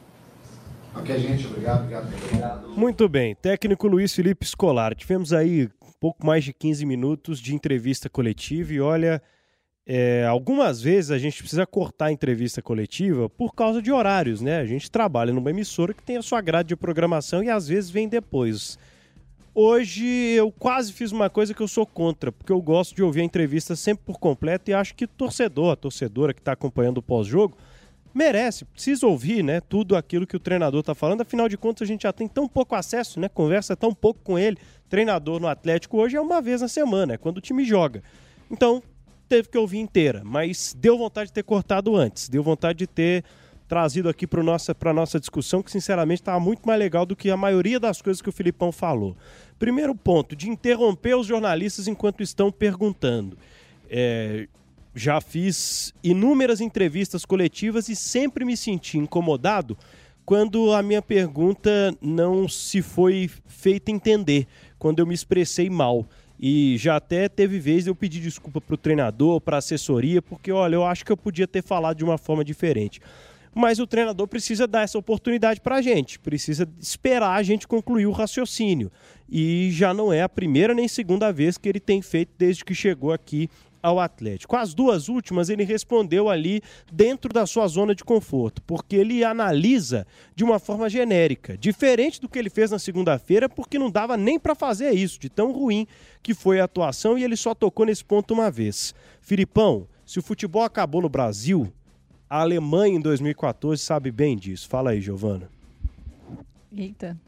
Ok, gente, obrigado, obrigado. Muito bem, técnico Luiz Felipe Scolar. Tivemos aí pouco mais de 15 minutos de entrevista coletiva e olha, é, algumas vezes a gente precisa cortar a entrevista coletiva por causa de horários, né? A gente trabalha numa emissora que tem a sua grade de programação e às vezes vem depois. Hoje eu quase fiz uma coisa que eu sou contra, porque eu gosto de ouvir a entrevista sempre por completo e acho que torcedor, a torcedora que está acompanhando o pós-jogo, merece, precisa ouvir, né, tudo aquilo que o treinador está falando. Afinal de contas, a gente já tem tão pouco acesso, né, conversa tão pouco com ele. Treinador no Atlético hoje é uma vez na semana, é quando o time joga. Então, teve que ouvir inteira, mas deu vontade de ter cortado antes, deu vontade de ter trazido aqui para nossa, a nossa discussão, que sinceramente estava muito mais legal do que a maioria das coisas que o Filipão falou. Primeiro ponto, de interromper os jornalistas enquanto estão perguntando. É, já fiz inúmeras entrevistas coletivas e sempre me senti incomodado quando a minha pergunta não se foi feita entender, quando eu me expressei mal. E já até teve vez eu pedir desculpa para o treinador, para a assessoria, porque olha, eu acho que eu podia ter falado de uma forma diferente mas o treinador precisa dar essa oportunidade para a gente, precisa esperar a gente concluir o raciocínio. E já não é a primeira nem segunda vez que ele tem feito desde que chegou aqui ao Atlético. As duas últimas ele respondeu ali dentro da sua zona de conforto, porque ele analisa de uma forma genérica, diferente do que ele fez na segunda-feira, porque não dava nem para fazer isso, de tão ruim que foi a atuação e ele só tocou nesse ponto uma vez. Filipão, se o futebol acabou no Brasil, a Alemanha em 2014 sabe bem disso. Fala aí, Giovana. Eita.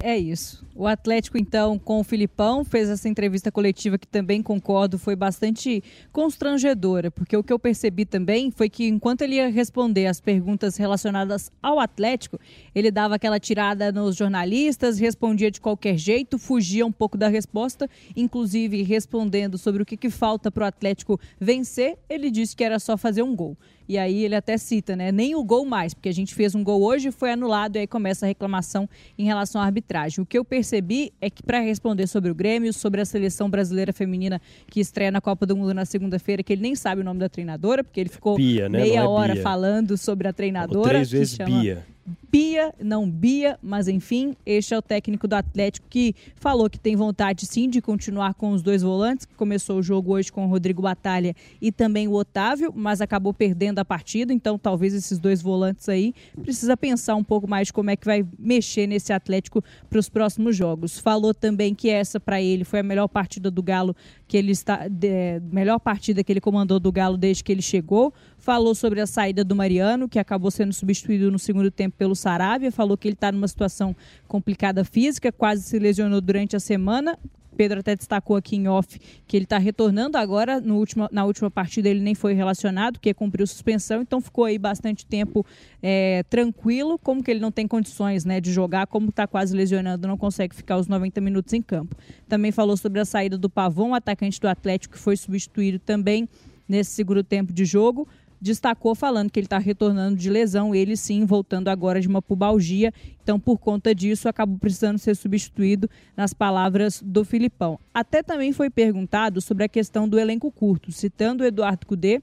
É isso. O Atlético, então, com o Filipão, fez essa entrevista coletiva que também concordo, foi bastante constrangedora, porque o que eu percebi também foi que enquanto ele ia responder as perguntas relacionadas ao Atlético, ele dava aquela tirada nos jornalistas, respondia de qualquer jeito, fugia um pouco da resposta, inclusive respondendo sobre o que, que falta para o Atlético vencer, ele disse que era só fazer um gol. E aí ele até cita, né? Nem o gol mais, porque a gente fez um gol hoje, foi anulado e aí começa a reclamação em relação à arbitragem. O que eu percebi é que para responder sobre o Grêmio, sobre a seleção brasileira feminina que estreia na Copa do Mundo na segunda-feira, que ele nem sabe o nome da treinadora, porque ele ficou Bia, né? meia é hora Bia. falando sobre a treinadora. Três vezes chama... Bia. Bia, não Bia, mas enfim, este é o técnico do Atlético que falou que tem vontade sim de continuar com os dois volantes, que começou o jogo hoje com o Rodrigo Batalha e também o Otávio, mas acabou perdendo a partida, então talvez esses dois volantes aí precisa pensar um pouco mais como é que vai mexer nesse Atlético para os próximos jogos. Falou também que essa para ele foi a melhor partida do Galo que ele está de, melhor partida que ele comandou do Galo desde que ele chegou. Falou sobre a saída do Mariano, que acabou sendo substituído no segundo tempo pelo Saravia. Falou que ele está numa situação complicada física, quase se lesionou durante a semana. Pedro até destacou aqui em off que ele está retornando agora. No último, na última partida ele nem foi relacionado, porque cumpriu suspensão, então ficou aí bastante tempo é, tranquilo. Como que ele não tem condições né, de jogar, como está quase lesionando, não consegue ficar os 90 minutos em campo. Também falou sobre a saída do Pavão, atacante do Atlético, que foi substituído também nesse segundo tempo de jogo destacou falando que ele está retornando de lesão, ele sim voltando agora de uma pubalgia. Então, por conta disso, acabou precisando ser substituído nas palavras do Filipão. Até também foi perguntado sobre a questão do elenco curto, citando o Eduardo Cudê,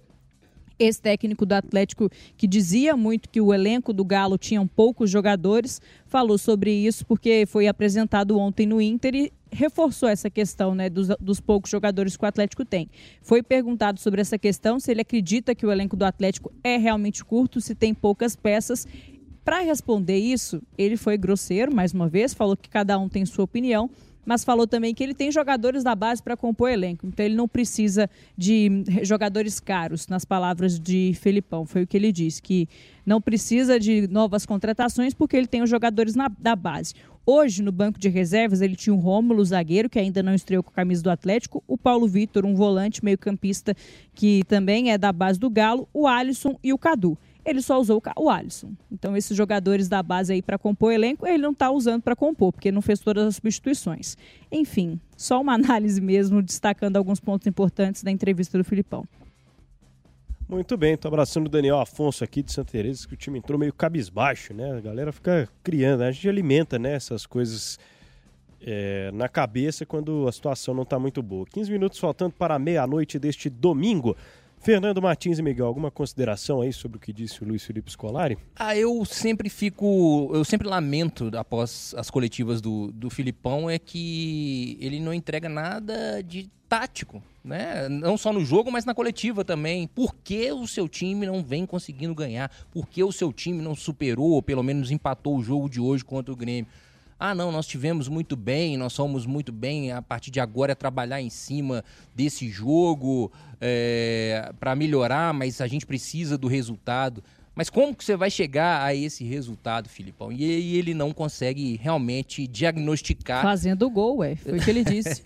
ex-técnico do Atlético, que dizia muito que o elenco do Galo tinha poucos jogadores, falou sobre isso porque foi apresentado ontem no Inter e reforçou essa questão né, dos, dos, poucos jogadores que o Atlético tem. Foi perguntado sobre essa questão, se ele acredita que o elenco do Atlético é realmente curto, se tem poucas peças. Para responder isso, ele foi grosseiro, mais uma vez, falou que cada um tem sua opinião, mas falou também que ele tem jogadores da base para compor elenco, então ele não precisa de jogadores caros, nas palavras de Felipão, foi o que ele disse, que não precisa de novas contratações porque ele tem os jogadores na, da base. Hoje, no banco de reservas, ele tinha o Rômulo, zagueiro, que ainda não estreou com a camisa do Atlético, o Paulo Vitor, um volante meio-campista que também é da base do Galo, o Alisson e o Cadu ele só usou o Alisson. Então, esses jogadores da base aí para compor o elenco, ele não está usando para compor, porque não fez todas as substituições. Enfim, só uma análise mesmo, destacando alguns pontos importantes da entrevista do Filipão. Muito bem, estou abraçando o Daniel Afonso aqui de Santa Teresa, que o time entrou meio cabisbaixo, né? A galera fica criando, a gente alimenta né, essas coisas é, na cabeça quando a situação não está muito boa. 15 minutos faltando para meia-noite deste domingo. Fernando Martins e Miguel, alguma consideração aí sobre o que disse o Luiz Felipe Scolari? Ah, eu sempre fico, eu sempre lamento após as coletivas do, do Filipão é que ele não entrega nada de tático, né? Não só no jogo, mas na coletiva também. Por que o seu time não vem conseguindo ganhar? Por que o seu time não superou, ou pelo menos empatou o jogo de hoje contra o Grêmio? Ah, não, nós tivemos muito bem, nós somos muito bem, a partir de agora é trabalhar em cima desse jogo é, para melhorar, mas a gente precisa do resultado. Mas como que você vai chegar a esse resultado, Filipão? E, e ele não consegue realmente diagnosticar. Fazendo gol, ué. Foi o que ele disse.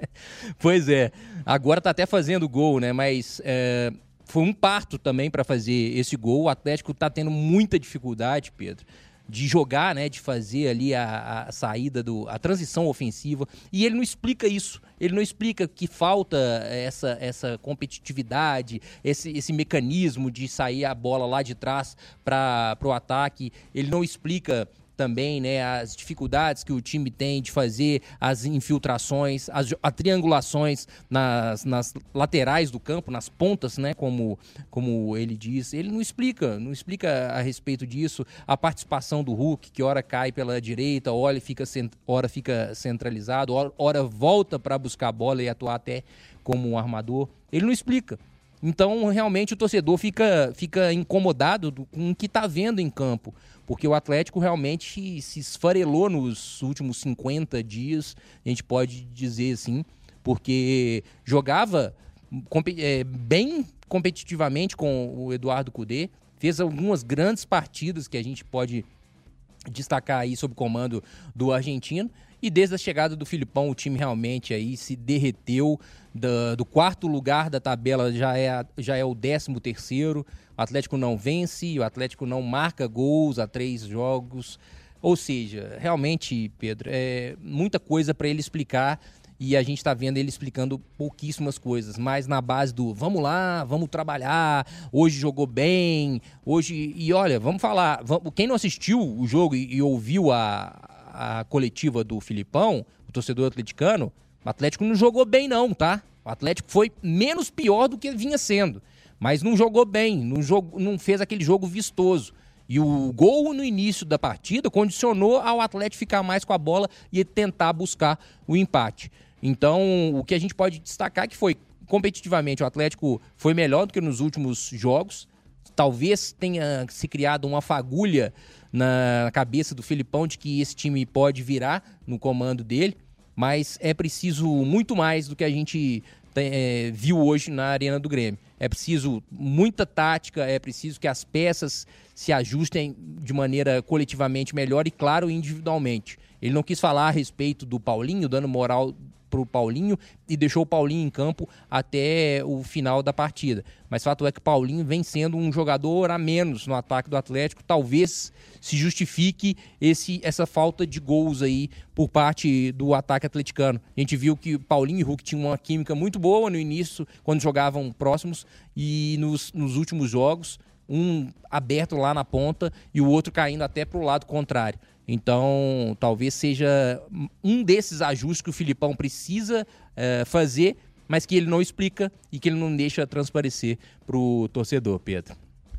pois é. Agora tá até fazendo gol, né? Mas é, foi um parto também para fazer esse gol. O Atlético tá tendo muita dificuldade, Pedro de jogar, né, de fazer ali a, a, saída do a transição ofensiva e ele não explica isso. Ele não explica que falta essa, essa competitividade, esse, esse mecanismo de sair a bola lá de trás para o ataque. Ele não explica também, né, as dificuldades que o time tem de fazer as infiltrações, as, as triangulações nas, nas, laterais do campo, nas pontas, né, como, como ele diz. Ele não explica, não explica a respeito disso. A participação do Hulk, que ora cai pela direita, ora fica, ora fica centralizado, ora, ora volta para buscar a bola e atuar até como um armador. Ele não explica. Então, realmente, o torcedor fica, fica incomodado com o que está vendo em campo porque o Atlético realmente se esfarelou nos últimos 50 dias, a gente pode dizer assim, porque jogava é, bem competitivamente com o Eduardo Cudê, fez algumas grandes partidas que a gente pode destacar aí sob comando do argentino. E desde a chegada do Filipão, o time realmente aí se derreteu. Do, quarto lugar da tabela já é, já é o décimo terceiro. O Atlético não vence, o Atlético não marca gols a três jogos. Ou seja, realmente, Pedro, é muita coisa para ele explicar e a gente está vendo ele explicando pouquíssimas coisas, mas na base do vamos lá, vamos trabalhar, hoje jogou bem, hoje. E olha, vamos falar, vamos, quem não assistiu o jogo e, e ouviu a, a coletiva do Filipão, o torcedor atleticano, o Atlético não jogou bem, não, tá? O Atlético foi menos pior do que vinha sendo mas não jogou bem, não, jogou, não fez aquele jogo vistoso. E o gol no início da partida condicionou ao Atlético ficar mais com a bola e tentar buscar o empate. Então, o que a gente pode destacar é que foi competitivamente o Atlético foi melhor do que nos últimos jogos. Talvez tenha se criado uma fagulha na cabeça do Filipão de que esse time pode virar no comando dele, mas é preciso muito mais do que a gente é, viu hoje na Arena do Grêmio. É preciso muita tática, é preciso que as peças se ajustem de maneira coletivamente melhor e, claro, individualmente. Ele não quis falar a respeito do Paulinho, dando moral para o Paulinho e deixou o Paulinho em campo até o final da partida. Mas fato é que o Paulinho vem sendo um jogador a menos no ataque do Atlético. Talvez se justifique esse, essa falta de gols aí por parte do ataque atleticano. A gente viu que Paulinho e Hulk tinham uma química muito boa no início, quando jogavam próximos, e nos, nos últimos jogos, um aberto lá na ponta e o outro caindo até para o lado contrário. Então, talvez seja um desses ajustes que o Filipão precisa é, fazer, mas que ele não explica e que ele não deixa transparecer para o torcedor, Pedro.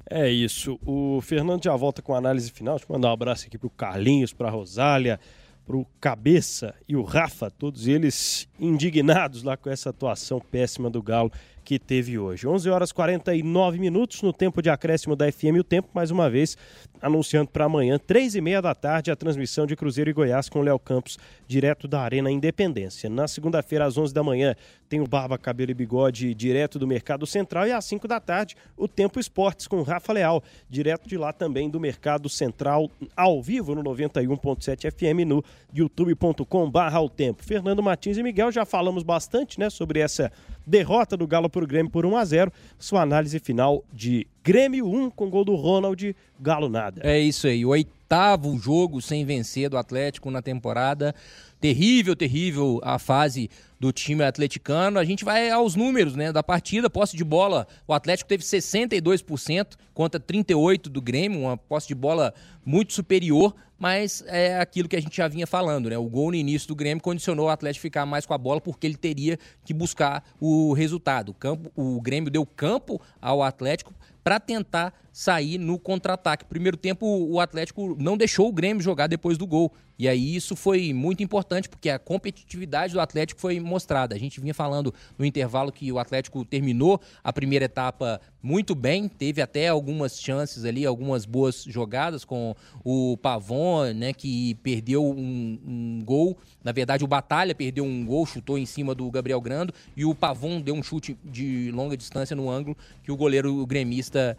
É isso. O Fernando já volta com a análise final. Deixa eu mandar um abraço aqui para o Carlinhos, para a Rosália, para o Cabeça e o Rafa, todos eles indignados lá com essa atuação péssima do Galo que teve hoje. 11 horas 49 minutos no tempo de acréscimo da FM. O tempo, mais uma vez, anunciando para amanhã, 3 e meia da tarde, a transmissão de Cruzeiro e Goiás com Léo Campos, direto da Arena Independência. Na segunda-feira, às 11 da manhã, tem o Barba, Cabelo e Bigode, direto do Mercado Central. E às 5 da tarde, o Tempo Esportes com Rafa Leal, direto de lá também do Mercado Central, ao vivo no 91.7 FM, no youtube.com/barra o tempo. Fernando Martins e Miguel, já falamos bastante né, sobre essa derrota do Galo para o Grêmio por 1 a 0 Sua análise final de Grêmio 1 com gol do Ronald, Galo nada. É isso aí, o oitavo jogo sem vencer do Atlético na temporada. Terrível, terrível a fase do time atleticano. A gente vai aos números né, da partida, posse de bola. O Atlético teve 62% contra 38% do Grêmio, uma posse de bola muito superior, mas é aquilo que a gente já vinha falando, né? O gol no início do Grêmio condicionou o Atlético ficar mais com a bola porque ele teria que buscar o resultado. O, campo, o Grêmio deu campo ao Atlético para tentar sair no contra-ataque. Primeiro tempo, o Atlético não deixou o Grêmio jogar depois do gol. E aí isso foi muito importante, porque a competitividade do Atlético foi mostrada. A gente vinha falando no intervalo que o Atlético terminou a primeira etapa muito bem, teve até algumas chances ali, algumas boas jogadas com o Pavon, né, que perdeu um, um gol. Na verdade, o Batalha perdeu um gol, chutou em cima do Gabriel Grando, e o Pavon deu um chute de longa distância no ângulo que o goleiro gremista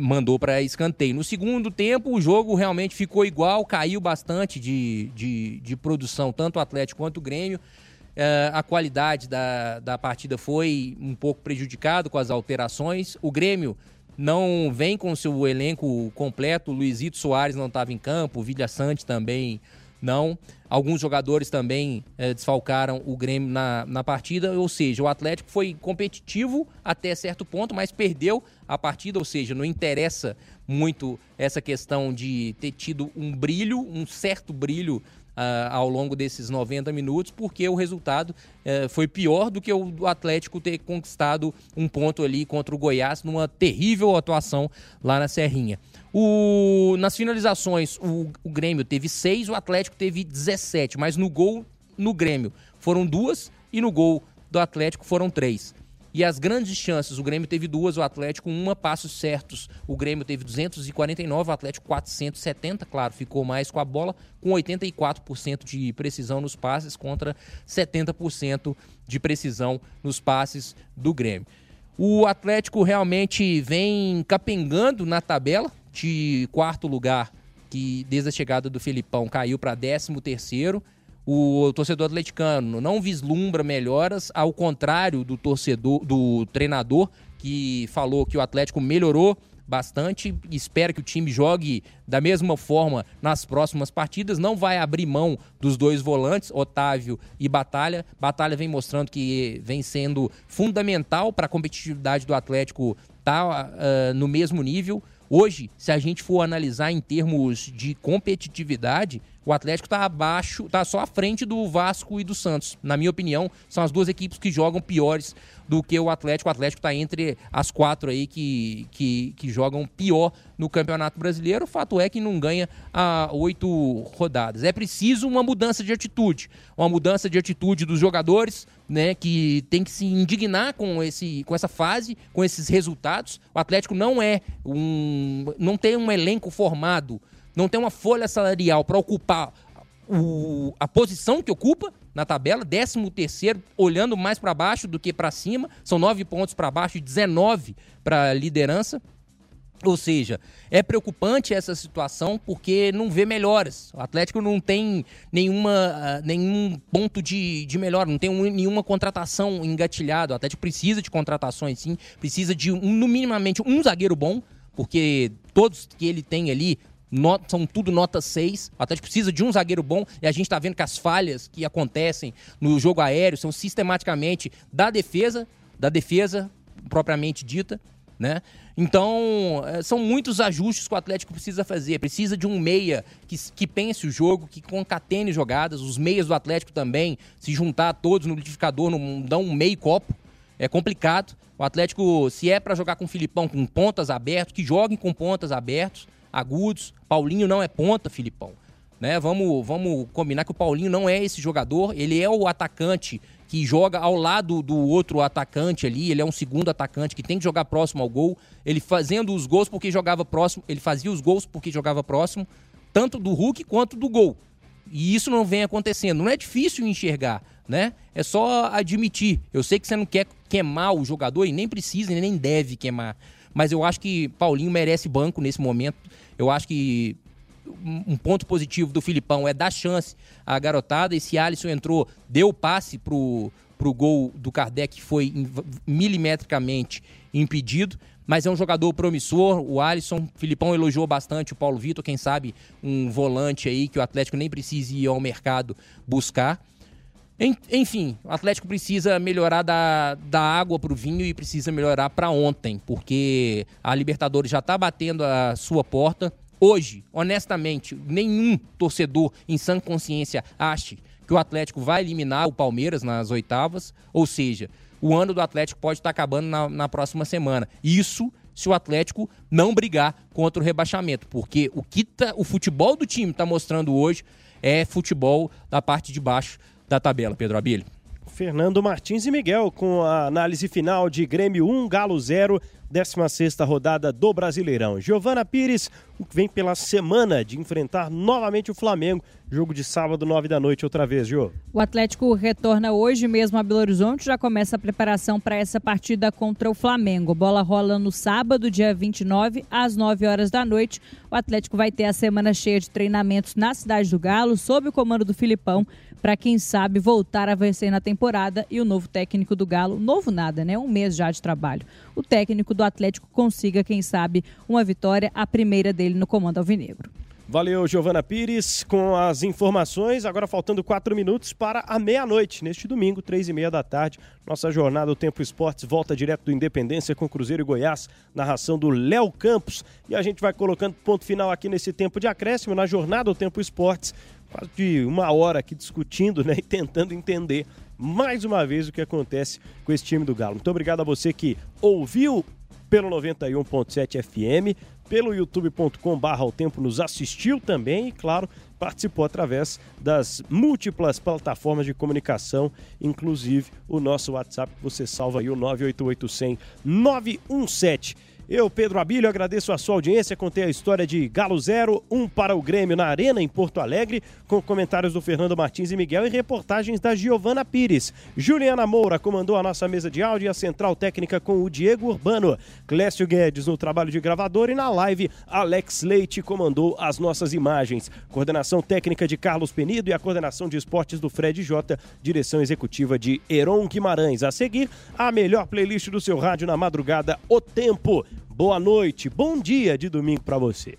mandou para escanteio. No segundo tempo, o jogo realmente ficou igual, caiu bastante de, de, de produção, tanto o Atlético quanto o Grêmio. Uh, a qualidade da, da partida foi um pouco prejudicada com as alterações. O Grêmio não vem com seu elenco completo. O Luizito Soares não estava em campo, o Vilha Sante também não. Alguns jogadores também é, desfalcaram o Grêmio na, na partida, ou seja, o Atlético foi competitivo até certo ponto, mas perdeu a partida, ou seja, não interessa muito essa questão de ter tido um brilho, um certo brilho Uh, ao longo desses 90 minutos, porque o resultado uh, foi pior do que o do Atlético ter conquistado um ponto ali contra o Goiás numa terrível atuação lá na Serrinha. O, nas finalizações, o, o Grêmio teve seis, o Atlético teve 17, mas no gol, no Grêmio, foram duas e no gol do Atlético foram três. E as grandes chances, o Grêmio teve duas, o Atlético uma, passos certos. O Grêmio teve 249, o Atlético 470, claro, ficou mais com a bola, com 84% de precisão nos passes contra 70% de precisão nos passes do Grêmio. O Atlético realmente vem capengando na tabela, de quarto lugar, que desde a chegada do Felipão caiu para 13 terceiro. O torcedor atleticano não vislumbra melhoras, ao contrário do torcedor, do treinador, que falou que o Atlético melhorou bastante. Espera que o time jogue da mesma forma nas próximas partidas. Não vai abrir mão dos dois volantes, Otávio e Batalha. Batalha vem mostrando que vem sendo fundamental para a competitividade do Atlético tá, uh, no mesmo nível. Hoje, se a gente for analisar em termos de competitividade, O Atlético está abaixo, está só à frente do Vasco e do Santos. Na minha opinião, são as duas equipes que jogam piores do que o Atlético. O Atlético está entre as quatro aí que, que, que, jogam pior no Campeonato Brasileiro. O fato é que não ganha a oito rodadas. É preciso uma mudança de atitude. Uma mudança de atitude dos jogadores, né, que tem que se indignar com, esse, com essa fase, com esses resultados. O Atlético não é um. não tem um elenco formado, não tem uma folha salarial para ocupar o, a posição que ocupa na tabela, 13 terceiro, olhando mais para baixo do que para cima, são nove pontos para baixo e 19 para liderança. Ou seja, é preocupante essa situação porque não vê melhoras. O Atlético não tem nenhuma, uh, nenhum ponto de, de melhora, não tem um, nenhuma contratação engatilhada. O Atlético precisa de contratações, sim, precisa de um, no minimamente um zagueiro bom, porque todos que ele tem ali Not, são tudo nota 6. O Atlético precisa de um zagueiro bom e a gente está vendo que as falhas que acontecem no jogo aéreo são sistematicamente da defesa, da defesa propriamente dita, né? Então, eh, são muitos ajustes que o Atlético precisa fazer. Precisa de um meia que, que pense o jogo, que concatene jogadas. Os meias do Atlético também, se juntar todos no liquidificador, não dão um meio copo. É complicado. O Atlético, se é para jogar com o Filipão com pontas abertas, que joguem com pontas abertos agudos. Paulinho não é ponta, Filipão. Né? Vamos, vamos combinar que o Paulinho não é esse jogador, ele é o atacante que joga ao lado do outro atacante ali, ele é um segundo atacante que tem que jogar próximo ao gol. Ele fazendo os gols porque jogava próximo, ele fazia os gols porque jogava próximo, tanto do Hulk quanto do gol. E isso não vem acontecendo. Não é difícil enxergar, né? É só admitir. Eu sei que você não quer queimar o jogador e nem precisa nem deve queimar. Mas eu acho que Paulinho merece banco nesse momento. Eu acho que um ponto positivo do Filipão é dar chance à garotada. Esse Alisson entrou, deu passe pro, pro gol do Kardec, que foi milimetricamente impedido. Mas é um jogador promissor, o Alisson. O Filipão elogiou bastante o Paulo Vitor, quem sabe um volante aí que o Atlético nem precise ir ao mercado buscar. Enfim, o Atlético precisa melhorar da, da água para o vinho e precisa melhorar para ontem, porque a Libertadores já está batendo a sua porta. Hoje, honestamente, nenhum torcedor em sã consciência ache que o Atlético vai eliminar o Palmeiras nas oitavas, ou seja, o ano do Atlético pode estar tá acabando na, na próxima semana. Isso se o Atlético não brigar contra o rebaixamento, porque o que tá, o futebol do time está mostrando hoje é futebol da parte de baixo da tabela, Pedro Abílio. Fernando Martins e Miguel com a análise final de Grêmio 1, Galo 0, 16ª rodada do Brasileirão. Giovana Pires vem pela semana de enfrentar novamente o Flamengo. Jogo de sábado, 9 da noite, outra vez, Jô. O Atlético retorna hoje mesmo a Belo Horizonte, já começa a preparação para essa partida contra o Flamengo. Bola rola no sábado, dia 29, às 9 horas da noite. O Atlético vai ter a semana cheia de treinamentos na Cidade do Galo, sob o comando do Filipão para quem sabe voltar a vencer na temporada e o novo técnico do Galo, novo nada, né? Um mês já de trabalho. O técnico do Atlético consiga, quem sabe, uma vitória, a primeira dele no comando alvinegro. Valeu, Giovana Pires, com as informações. Agora faltando quatro minutos para a meia-noite, neste domingo, três e meia da tarde. Nossa jornada O Tempo Esportes volta direto do Independência com Cruzeiro e Goiás, narração do Léo Campos. E a gente vai colocando ponto final aqui nesse tempo de acréscimo na jornada O Tempo Esportes quase de uma hora aqui discutindo né, e tentando entender mais uma vez o que acontece com esse time do Galo. Muito obrigado a você que ouviu pelo 91.7 FM, pelo youtube.com barra o tempo nos assistiu também e, claro, participou através das múltiplas plataformas de comunicação, inclusive o nosso WhatsApp, você salva aí o 988 917. Eu, Pedro Abílio, agradeço a sua audiência. Contei a história de Galo 0, 1 um para o Grêmio na Arena, em Porto Alegre, com comentários do Fernando Martins e Miguel e reportagens da Giovana Pires. Juliana Moura comandou a nossa mesa de áudio e a central técnica com o Diego Urbano. Clécio Guedes no trabalho de gravador e na live, Alex Leite comandou as nossas imagens. Coordenação técnica de Carlos Penido e a coordenação de esportes do Fred Jota, direção executiva de Heron Guimarães. A seguir, a melhor playlist do seu rádio na madrugada, O Tempo. Boa noite, bom dia de domingo para você.